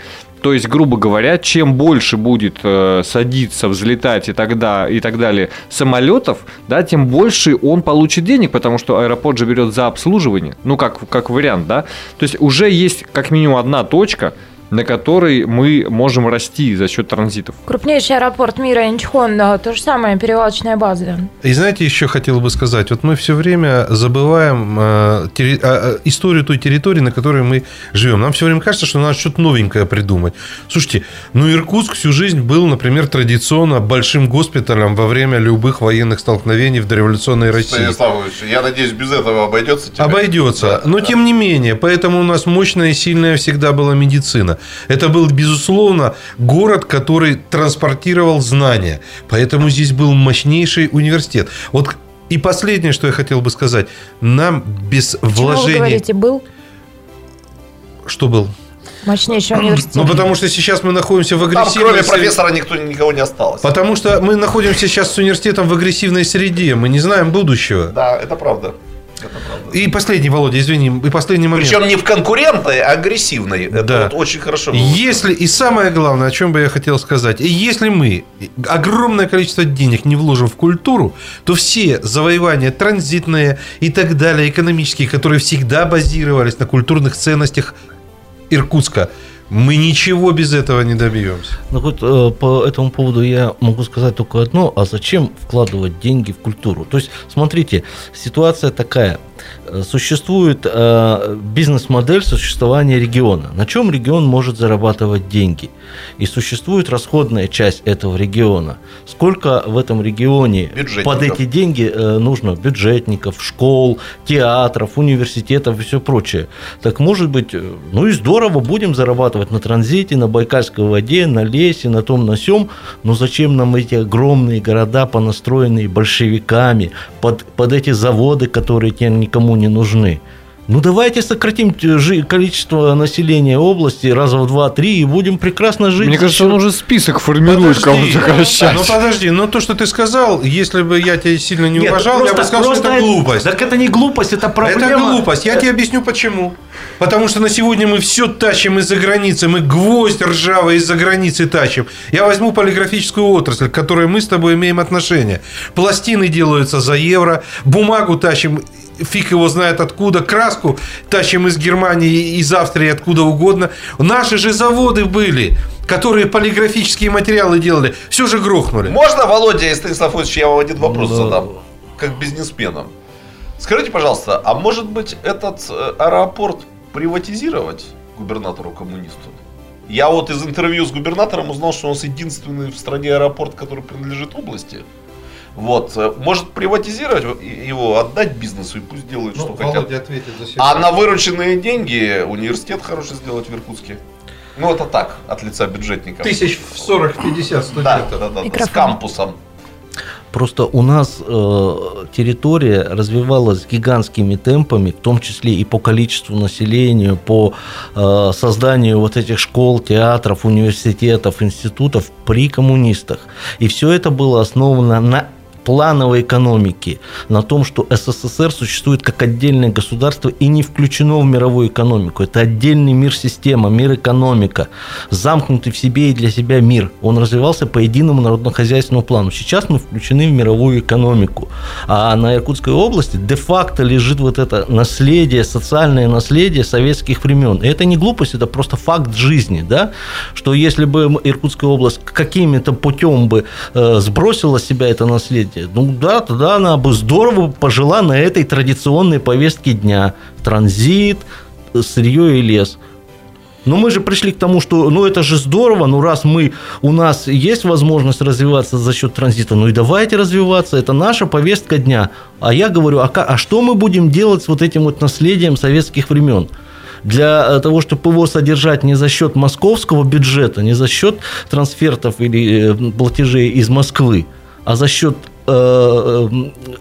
То есть, грубо говоря, чем больше будет э, садиться, взлетать и, тогда, и так далее самолетов, да, тем больше он получит денег, потому что аэропорт же берет за обслуживание, ну, как, как вариант, да. То есть, уже есть как минимум одна точка, на которой мы можем расти за счет транзитов. Крупнейший аэропорт мира Инчхон, да, то же самое, перевалочная база. И знаете, еще хотел бы сказать, вот мы все время забываем э, терри- а, а, историю той территории, на которой мы живем. Нам все время кажется, что надо что-то новенькое придумать. Слушайте, ну Иркутск всю жизнь был, например, традиционно большим госпиталем во время любых военных столкновений в дореволюционной России. Станиславович, я надеюсь, без этого обойдется тебе? Обойдется. Да, Но да. тем не менее, поэтому у нас мощная и сильная всегда была медицина. Это был, безусловно, город, который транспортировал знания. Поэтому здесь был мощнейший университет. Вот и последнее, что я хотел бы сказать. Нам без Почему вы вложений... говорите, был Что был? мощнейший университет? Ну, потому что сейчас мы находимся в Там, агрессивной кроме среде. профессора, никто, никого не осталось. Потому что мы находимся сейчас с университетом в агрессивной среде. Мы не знаем будущего. Да, это правда. И последний, Володя, извини, и последний момент. Причем не в конкурентной, а агрессивной. Это Да. вот очень хорошо. было Если, и самое главное, о чем бы я хотел сказать, если мы огромное количество денег не вложим в культуру, то все завоевания транзитные и так далее, экономические, которые всегда базировались на культурных ценностях Иркутска, мы ничего без этого не добьемся. Ну вот э, по этому поводу я могу сказать только одно, а зачем вкладывать деньги в культуру? То есть, смотрите, ситуация такая. Э, Существует э, бизнес-модель существования региона. На чем регион может зарабатывать деньги? И существует расходная часть этого региона. Сколько в этом регионе под эти деньги э, нужно бюджетников, школ, театров, университетов и все прочее. Так может быть, ну и здорово, будем зарабатывать на транзите, на Байкальской воде, на лесе, на том, на сём. Но зачем нам эти огромные города, понастроенные большевиками, под, под эти заводы, которые теперь никому не нужны? Ну давайте сократим э, количество населения области раза в два-три и будем прекрасно жить. Мне кажется, он уже список формирует, кого сокращать. Ну подожди, ну то, что ты сказал, если бы я тебя сильно не Нет, уважал, я бы просто- сказал, что просто это глупость. Так это не глупость, это проблема. Это глупость. Я тебе объясню почему. Потому что на сегодня мы все тащим из-за границы. Мы гвоздь ржавый из-за границы тащим. Я возьму полиграфическую отрасль, к которой мы с тобой имеем отношение. Пластины делаются за евро, бумагу тащим фиг его знает откуда, краску тащим из Германии, из Австрии, откуда угодно. Наши же заводы были, которые полиграфические материалы делали. Все же грохнули. Можно, Володя и Станислав Ильич, я вам один вопрос Да. задам, как бизнесменам. Скажите, пожалуйста, а может быть этот э, аэропорт приватизировать губернатору-коммунисту? Я вот из интервью с губернатором узнал, что у нас единственный в стране аэропорт, который принадлежит области. Вот, э, может приватизировать его, отдать бизнесу и пусть делают, Ну, что хотят. ответит за А на вырученные деньги университет хороший сделать в Иркутске. Ну, это так, от лица бюджетников. Тысяч в 40-50 Да, студентов. да, да, да, с Микрофон. кампусом. Просто у нас э, территория развивалась гигантскими темпами, в том числе и по количеству населения, по э, созданию вот этих школ, театров, университетов, институтов при коммунистах. И все это было основано на плановой экономики, на том, что СССР существует как отдельное государство и не включено в мировую экономику. Это отдельный мир-система, мир-экономика, замкнутый в себе и для себя мир. Он развивался по единому народно-хозяйственному плану. Сейчас мы включены в мировую экономику. А на Иркутской области де-факто лежит вот это наследие, социальное наследие советских времен. И это не глупость, это просто факт жизни, да? что если бы Иркутская область каким-то путем бы э, сбросила с себя это наследие, ну да, тогда она бы здорово пожила на этой традиционной повестке дня. Транзит, сырье и лес. Но мы же пришли к тому, что ну это же здорово, ну раз мы, у нас есть возможность развиваться за счет транзита, ну и давайте развиваться, это наша повестка дня. А я говорю, а, а что мы будем делать с вот этим вот наследием советских времен? для того, чтобы его содержать не за счет московского бюджета, не за счет трансфертов или э, платежей из Москвы, а за счет Э, э,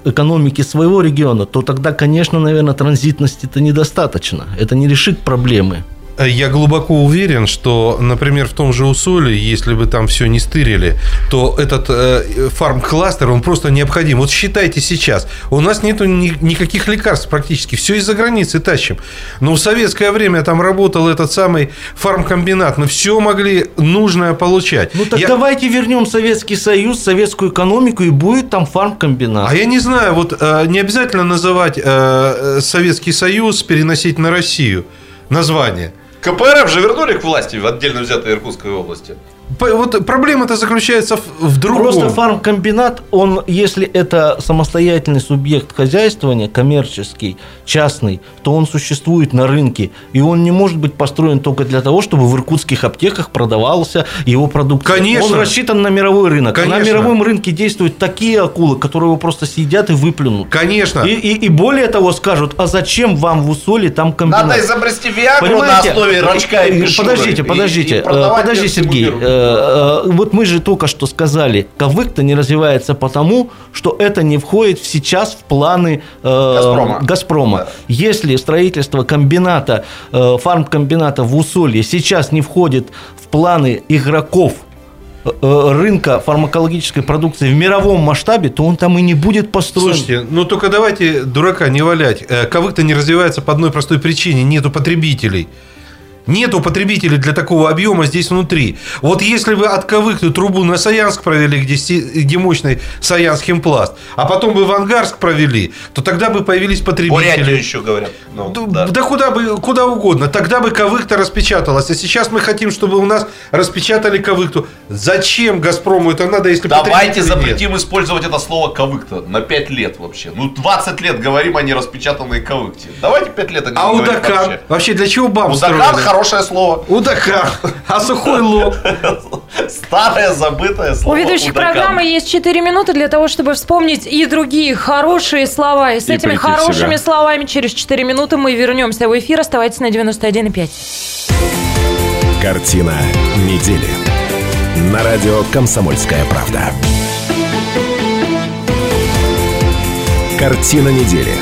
экономики своего региона, то тогда, конечно, наверное, транзитности это недостаточно. Это не решит проблемы. Я глубоко уверен, что, например, в том же Усоле, если бы там все не стырили, то этот э, фарм-кластер, он просто необходим. Вот считайте сейчас, у нас нету ни, никаких лекарств практически, все из-за границы тащим. Но в советское время там работал этот самый фармкомбинат, мы все могли нужное получать. Ну так я... давайте вернем Советский Союз, советскую экономику, и будет там фармкомбинат. А я не знаю, вот э, не обязательно называть э, э Советский Союз, переносить на Россию название. КПРФ же вернули к власти в отдельно взятой Иркутской области. Вот проблема-то заключается в другом. Просто фармкомбинат, он, если это самостоятельный субъект хозяйствования, коммерческий, частный, то он существует на рынке. И он не может быть построен только для того, чтобы в иркутских аптеках продавался его продукт. Конечно. Он рассчитан на мировой рынок. Конечно. на мировом рынке действуют такие акулы, которые его просто съедят и выплюнут. Конечно. И, и, и более того скажут, а зачем вам в Усоле там комбинат? Надо изобрести Виагру на основе рачка и Подождите, подождите, и, и подожди, Сергей. Э, вот мы же только что сказали, Кавык-то не развивается потому, что это не входит сейчас в планы э, Газпрома. Газпрома. Да. Если строительство комбината, э, фармкомбината в Усолье сейчас не входит в планы игроков рынка фармакологической продукции в мировом масштабе, то он там и не будет построен. Слушайте, ну только давайте дурака не валять. Кавык-то не развивается по одной простой причине. Нету потребителей. Нету потребителей для такого объема здесь внутри. Вот если вы от Кавык трубу на Саянск провели, где, где мощный Саянск химпласт, а потом бы в Ангарск провели, то тогда бы появились потребители. Бурятию еще говорят. Ну, да. да куда бы куда угодно. Тогда бы Кавык-то распечаталась. А сейчас мы хотим, чтобы у нас распечатали Кавык-то. Зачем Газпрому это надо, если Давайте запретим нет? использовать это слово Кавык-то на 5 лет вообще. Ну, 20 лет говорим о нераспечатанной Кавыкте. Давайте 5 лет о А Удакан? Вообще. вообще для чего бабу Удакан хорошее слово. Удакан. А сухой лоб? Старое забытое слово. У ведущих Удакан. программы есть 4 минуты для того, чтобы вспомнить и другие хорошие слова. И с и этими хорошими словами через 4 минуты мы вернемся в эфир. Оставайтесь на 91,5. Картина недели. На радио «Комсомольская правда». Картина недели.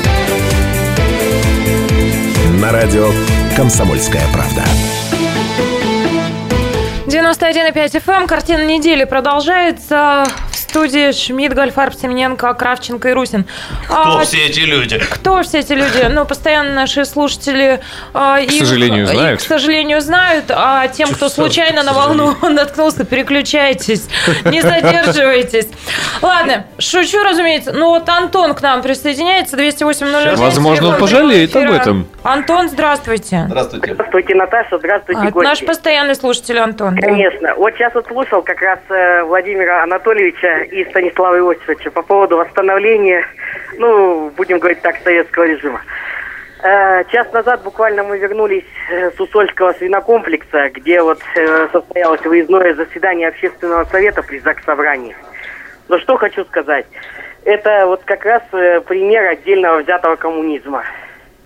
На радио «Комсомольская правда». 91,5 FM. Картина недели продолжается студии Шмидт, Гольфарб, Семененко, Кравченко и Русин. Кто а, все эти люди? Кто все эти люди? Ну, постоянно наши слушатели а, к их, сожалению, знают. Их, к сожалению, знают. А тем, кто случайно на волну наткнулся, переключайтесь, не задерживайтесь. Ладно, шучу, разумеется. Ну, вот Антон к нам присоединяется, 208 Возможно, он пожалеет об этом. Антон, здравствуйте. Здравствуйте. Здравствуйте, Наташа, здравствуйте, а, Наш постоянный слушатель Антон. Конечно. Вот сейчас вот слушал как раз э, Владимира Анатольевича и Станислава Иосифовича по поводу восстановления, ну, будем говорить так, советского режима. Э, час назад буквально мы вернулись э, с Усольского свинокомплекса, где вот э, состоялось выездное заседание общественного совета при ЗАГС собрании. Но что хочу сказать. Это вот как раз пример отдельного взятого коммунизма,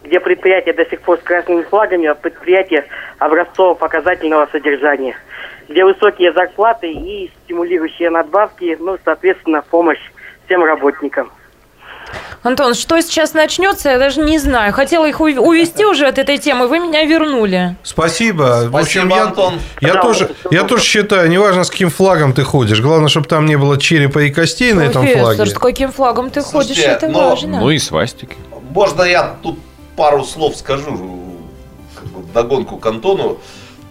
где предприятия до сих пор с красными флагами, а предприятия образцово-показательного содержания – где высокие зарплаты и стимулирующие надбавки, ну, соответственно, помощь всем работникам. Антон, что сейчас начнется, я даже не знаю. Хотела их ув- увести уже от этой темы, вы меня вернули. Спасибо. В общем, Спасибо, я, Антон. я Пожалуйста, тоже, я тоже считаю, неважно, с каким флагом ты ходишь, главное, чтобы там не было черепа и костей на этом флаге. с каким флагом ты ходишь, Слушайте, это но- важно. Ну и свастики. Можно я тут пару слов скажу как бы, вдогонку к Антону.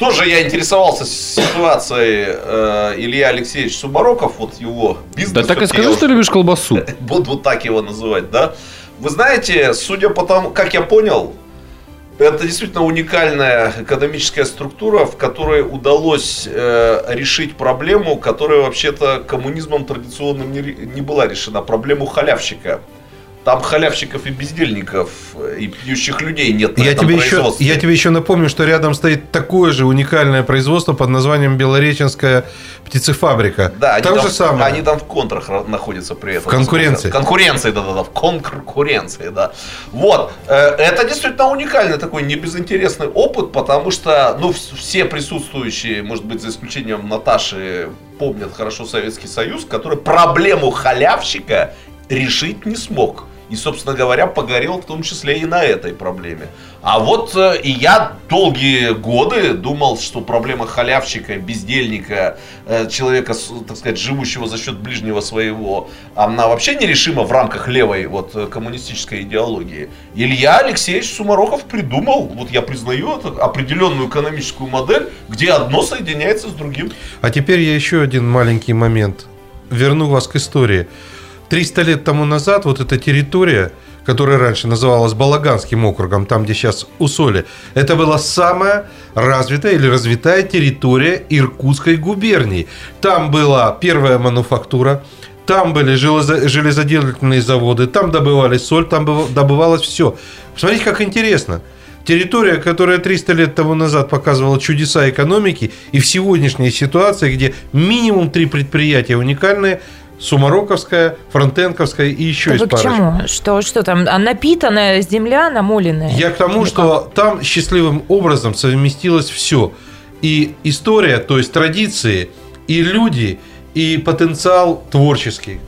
Тоже я интересовался ситуацией э, Илья Алексеевич Сумароков, вот его бизнес. Да так и скажи, что любишь колбасу. Буду так его называть, да? Вы знаете, судя по тому, как я понял, это действительно уникальная экономическая структура, в которой удалось э, решить проблему, которая вообще-то коммунизмом традиционным не, не была решена, проблему халявщика. Там халявщиков и бездельников э, и пьющих людей нет на Я этом тебе, еще, я тебе еще напомню, что рядом стоит такое же уникальное производство под названием Белореченская птицефабрика. Да, они Там там, же самое. они там в контрах ра- находятся при этом. В конкуренции. В конкуренции, да-да-да, в конкуренции, да. Вот, э, это действительно уникальный такой небезынтересный опыт, потому что, ну, вс- все присутствующие, может быть, за исключением Наташи, помнят хорошо Советский Союз, который проблему халявщика решить не смог. И, собственно говоря, погорел в том числе и на этой проблеме. А вот э, и я долгие годы думал, что проблема халявщика, бездельника, э, человека, так сказать, живущего за счет ближнего своего, она вообще нерешима в рамках левой вот э, коммунистической идеологии. Илья Алексеевич Сумароков придумал, вот я признаю это, определенную экономическую модель, где одно соединяется с другим. А теперь я еще один маленький момент. Верну вас к истории. 300 лет тому назад вот эта территория, которая раньше называлась Балаганским округом, там, где сейчас Усоли, это была самая развитая или развитая территория Иркутской губернии. Там была первая мануфактура, там были железо- железоделательные заводы, там добывали соль, там быв- добывалось все. Посмотрите, как интересно. Территория, которая 300 лет тому назад показывала чудеса экономики, и в сегодняшней ситуации, где минимум три предприятия уникальные, Сумароковская, Фронтенковская и еще вы есть к чему? Что, что там? А напитанная земля, намоленная? Я к тому, что там счастливым образом совместилось все. И история, то есть традиции, и люди, и потенциал творческий.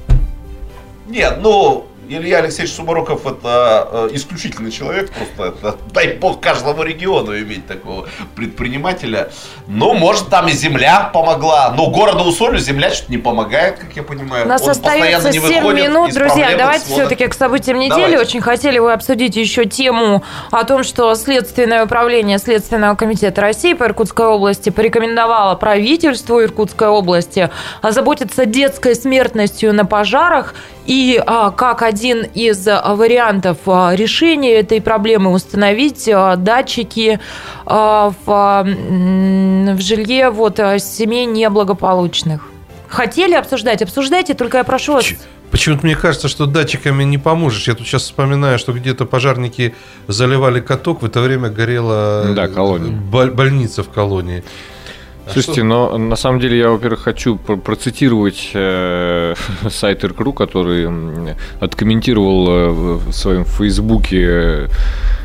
Нет, ну, Илья Алексеевич Сумароков это э, исключительный человек, просто это, дай бог каждому региону иметь такого предпринимателя. Ну, может, там и земля помогла, но городу Усолю земля что-то не помогает, как я понимаю. У нас Он остается не 7 выходит минут, друзья. Давайте сводок. все-таки к событиям недели. Давайте. Очень хотели вы обсудить еще тему о том, что Следственное управление Следственного комитета России по Иркутской области порекомендовало правительству Иркутской области озаботиться детской смертностью на пожарах и а, как один из а, вариантов а, решения этой проблемы установить а, датчики а, в, а, в жилье вот, а, семей неблагополучных. Хотели обсуждать? Обсуждайте, только я прошу вас. Почему-то мне кажется, что датчиками не поможешь. Я тут сейчас вспоминаю, что где-то пожарники заливали каток, в это время горела Да, колония. боль- больница в колонии. Слушайте, но на самом деле я, во-первых, хочу про- процитировать э, сайт РКРУ, который откомментировал э, в своем фейсбуке,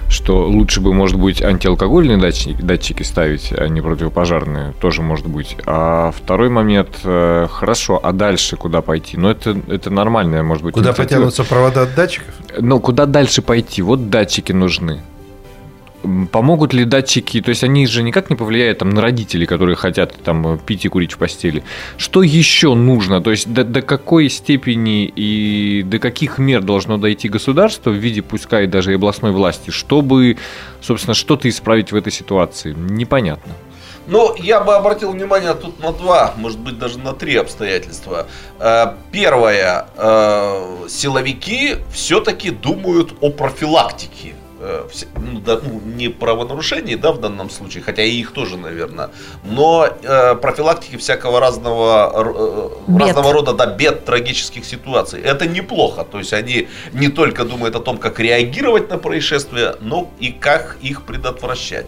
что лучше бы, может быть, антиалкогольные датчики, датчики ставить, а не противопожарные, тоже может быть. А второй момент, э, хорошо, а дальше куда пойти? Ну, это, это нормальная, может быть, Куда инициатива. потянутся провода от датчиков? Но куда дальше пойти? Вот датчики нужны. Помогут ли датчики, то есть они же никак не повлияют там, на родителей, которые хотят там, пить и курить в постели. Что еще нужно? То есть до, до какой степени и до каких мер должно дойти государство в виде, пускай даже и областной власти, чтобы, собственно, что-то исправить в этой ситуации? Непонятно. Ну, я бы обратил внимание тут на два, может быть, даже на три обстоятельства. Э, Первое. э, Силовики все-таки думают о профилактике. Э, Ну, да, ну, не правонарушений, да, в данном случае, хотя и их тоже, наверное, но э, профилактики всякого разного, э, Бед. разного рода да, бед, трагических ситуаций. Это неплохо. То есть они не только думают о том, как реагировать на происшествия, но и как их предотвращать.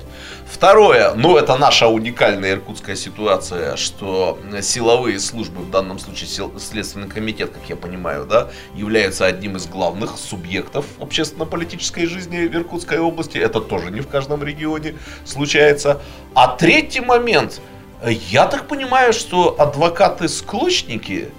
Второе, ну это наша уникальная иркутская ситуация, что силовые службы, в данном случае сил- Следственный комитет, как я понимаю, да, являются одним из главных субъектов общественно-политической жизни Иркутской области. Это тоже не в каждом регионе случается. А третий момент, я так понимаю, что адвокаты-склочники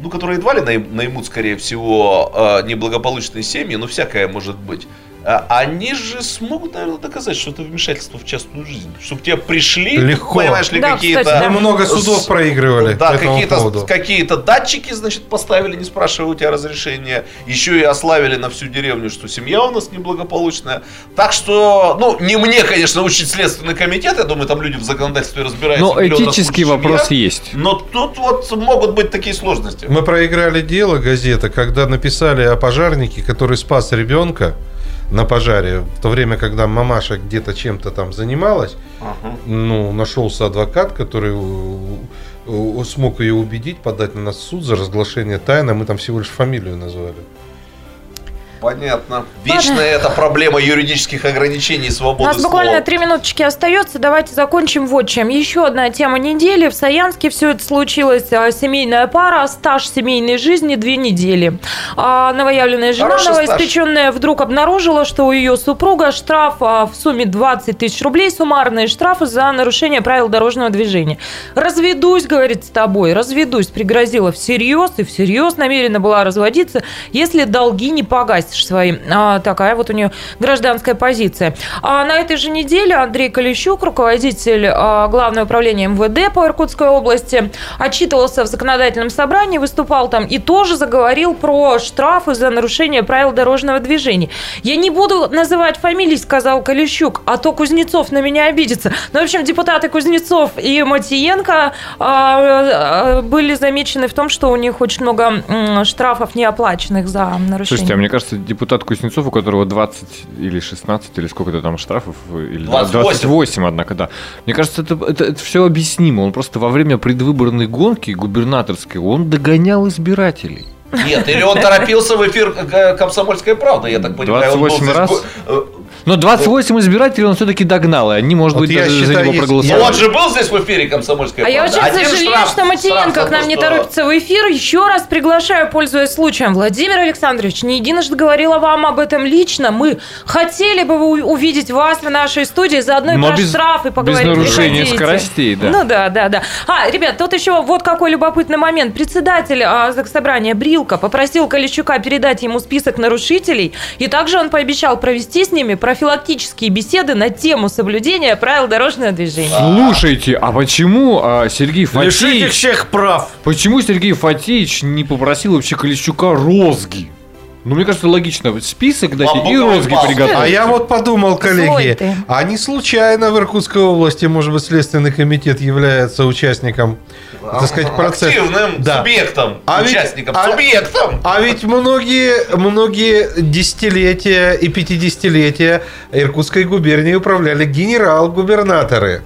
ну, которые едва ли наймут, скорее всего, э, неблагополучные семьи, но всякое может быть. А Они же смогут, наверное, доказать, что это вмешательство в частную жизнь. Чтобы тебе пришли, Легко. понимаешь ли, Да, какие-то... кстати, да. Много судов с- проигрывали Да, какие-то, какие-то датчики, значит, поставили, не спрашивая у тебя разрешения. Еще и ославили на всю деревню, что семья у нас неблагополучная. Так что, ну, не мне, конечно, учить Следственный комитет. Я думаю, там люди в законодательстве разбираются. Но этический вопрос я. есть. Но тут вот могут быть такие сложности. Мы проиграли дело газета, когда написали о пожарнике, который спас ребенка на пожаре, в то время, когда мамаша где-то чем-то там занималась, ну, нашелся адвокат, который смог ее убедить, подать на нас в суд за разглашение тайны, мы там всего лишь фамилию назвали. Понятно. Вечная эта проблема юридических ограничений и У свободы нас буквально слова. три минуточки остается. Давайте закончим вот чем. Еще одна тема недели. В Саянске все это случилось. А, Семейная пара, стаж семейной жизни две недели. А, Новоявленная жена, Хороший стаж. новоиспеченная, вдруг обнаружила, что у ее супруга штраф а, в сумме 20 тысяч рублей, суммарные штрафы за нарушение правил дорожного движения. Разведусь, говорит, с тобой, разведусь. Пригрозила всерьез и всерьез намерена была разводиться, если долги не погасишь свои. А, такая вот у нее гражданская позиция. А на этой же неделе Андрей Колещук, руководитель а, Главного управления МВД по Иркутской области, отчитывался в законодательном собрании, выступал там и тоже заговорил про штрафы за нарушение правил дорожного движения. Я не буду называть фамилии, сказал Колещук, а то Кузнецов на меня обидится. Ну, в общем, депутаты Кузнецов и Матиенко а, а, были замечены в том, что у них очень много м, штрафов неоплаченных за нарушение. Слушайте, а мне кажется, депутат Кузнецов, у которого 20 или 16, или сколько-то там штрафов, или 28. 28, однако, да. Мне кажется, это, это, все объяснимо. Он просто во время предвыборной гонки губернаторской, он догонял избирателей. Нет, или он торопился в эфир э, «Комсомольская правда», я так понимаю. он был 28 раз? Но 28 избирателей он все-таки догнал, и они, может Вот быть, даже за считаю, него есть- проголосовали. Он же был здесь в эфире «Комсомольская А я правда». очень Один сожалею, штраф- что Матиенко штраф к за нам не торопится в эфир. Еще раз приглашаю, пользуясь случаем. Владимир Александрович, не единожды говорила вам об этом лично. Мы хотели бы увидеть вас в нашей студии, заодно и Но про без- штрафы без поговорить. нарушения Приходите. скоростей, да. Ну да, да, да. А, ребят, тут еще вот какой любопытный момент. Председатель а, собрания Брилка попросил Колещука передать ему список нарушителей, и также он пообещал провести с ними профилактические беседы на тему соблюдения правил дорожного движения. Слушайте, а почему а, Сергей Лишите Фатеевич... всех прав. Почему Сергей Фатеевич не попросил вообще Колещука розги? Ну, мне кажется, логично. Список дать и розги приготовить. А я вот подумал, коллеги, а не случайно в Иркутской области, может быть, Следственный комитет является участником, так сказать, процесса. Активным Да. субъектом, А ведь- участником, а- субъектом. А ведь многие, многие десятилетия и пятидесятилетия Иркутской губернии управляли генерал-губернаторы.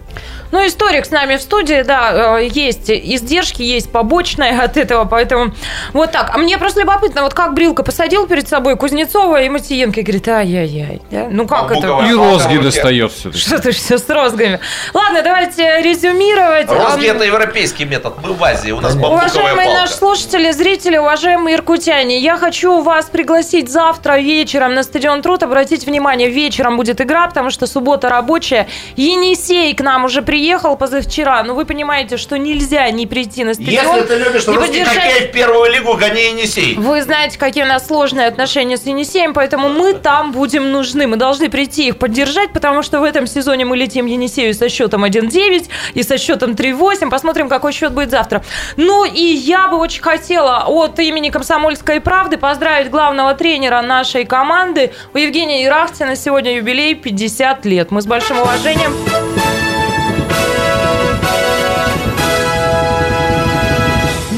Ну, историк с нами в студии, да, э, есть издержки, есть побочные от этого, поэтому вот так. А мне просто любопытно, вот как Брилка посадил перед собой Кузнецова и Матиенко и говорит, ай-яй-яй, да? ну как это? Бамбуковая И розги достает все-таки. Что ты все с розгами? Ладно, давайте резюмировать. Розги это европейский метод. Мы в Азии, у нас бамбуковая Уважаемые палка. наши слушатели, зрители, уважаемые иркутяне, я хочу вас пригласить завтра вечером на стадион Труд. Обратите внимание, вечером будет игра, потому что суббота рабочая. Енисей к нам уже приехал позавчера. Но вы понимаете, что нельзя не прийти на стадион. Если ты любишь русский поддержать- хоккей в первую лигу, гони Енисей. Вы знаете, какие у нас сложные отношения с Енисеем, поэтому мы там будем нужны. Мы должны прийти их поддержать, потому что в этом сезоне мы летим Енисею со счетом 1-9 и со счетом 3-8. Посмотрим, какой счет будет завтра. Ну и я бы очень хотела от имени «Комсомольской правды» поздравить главного тренера нашей команды. У Евгения Ирахтина сегодня юбилей 50 лет. Мы с большим уважением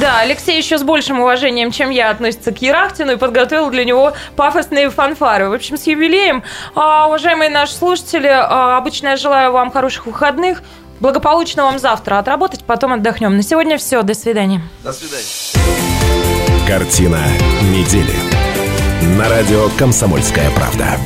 Да, Алексей еще с большим уважением, чем я, относится к Ерахтину и подготовил для него пафосные фанфары. В общем, с юбилеем. А, уважаемые наши слушатели, а, обычно я желаю вам хороших выходных. Благополучно вам завтра отработать, потом отдохнем. На сегодня все. До свидания. До свидания. Картина недели. На радио «Комсомольская правда».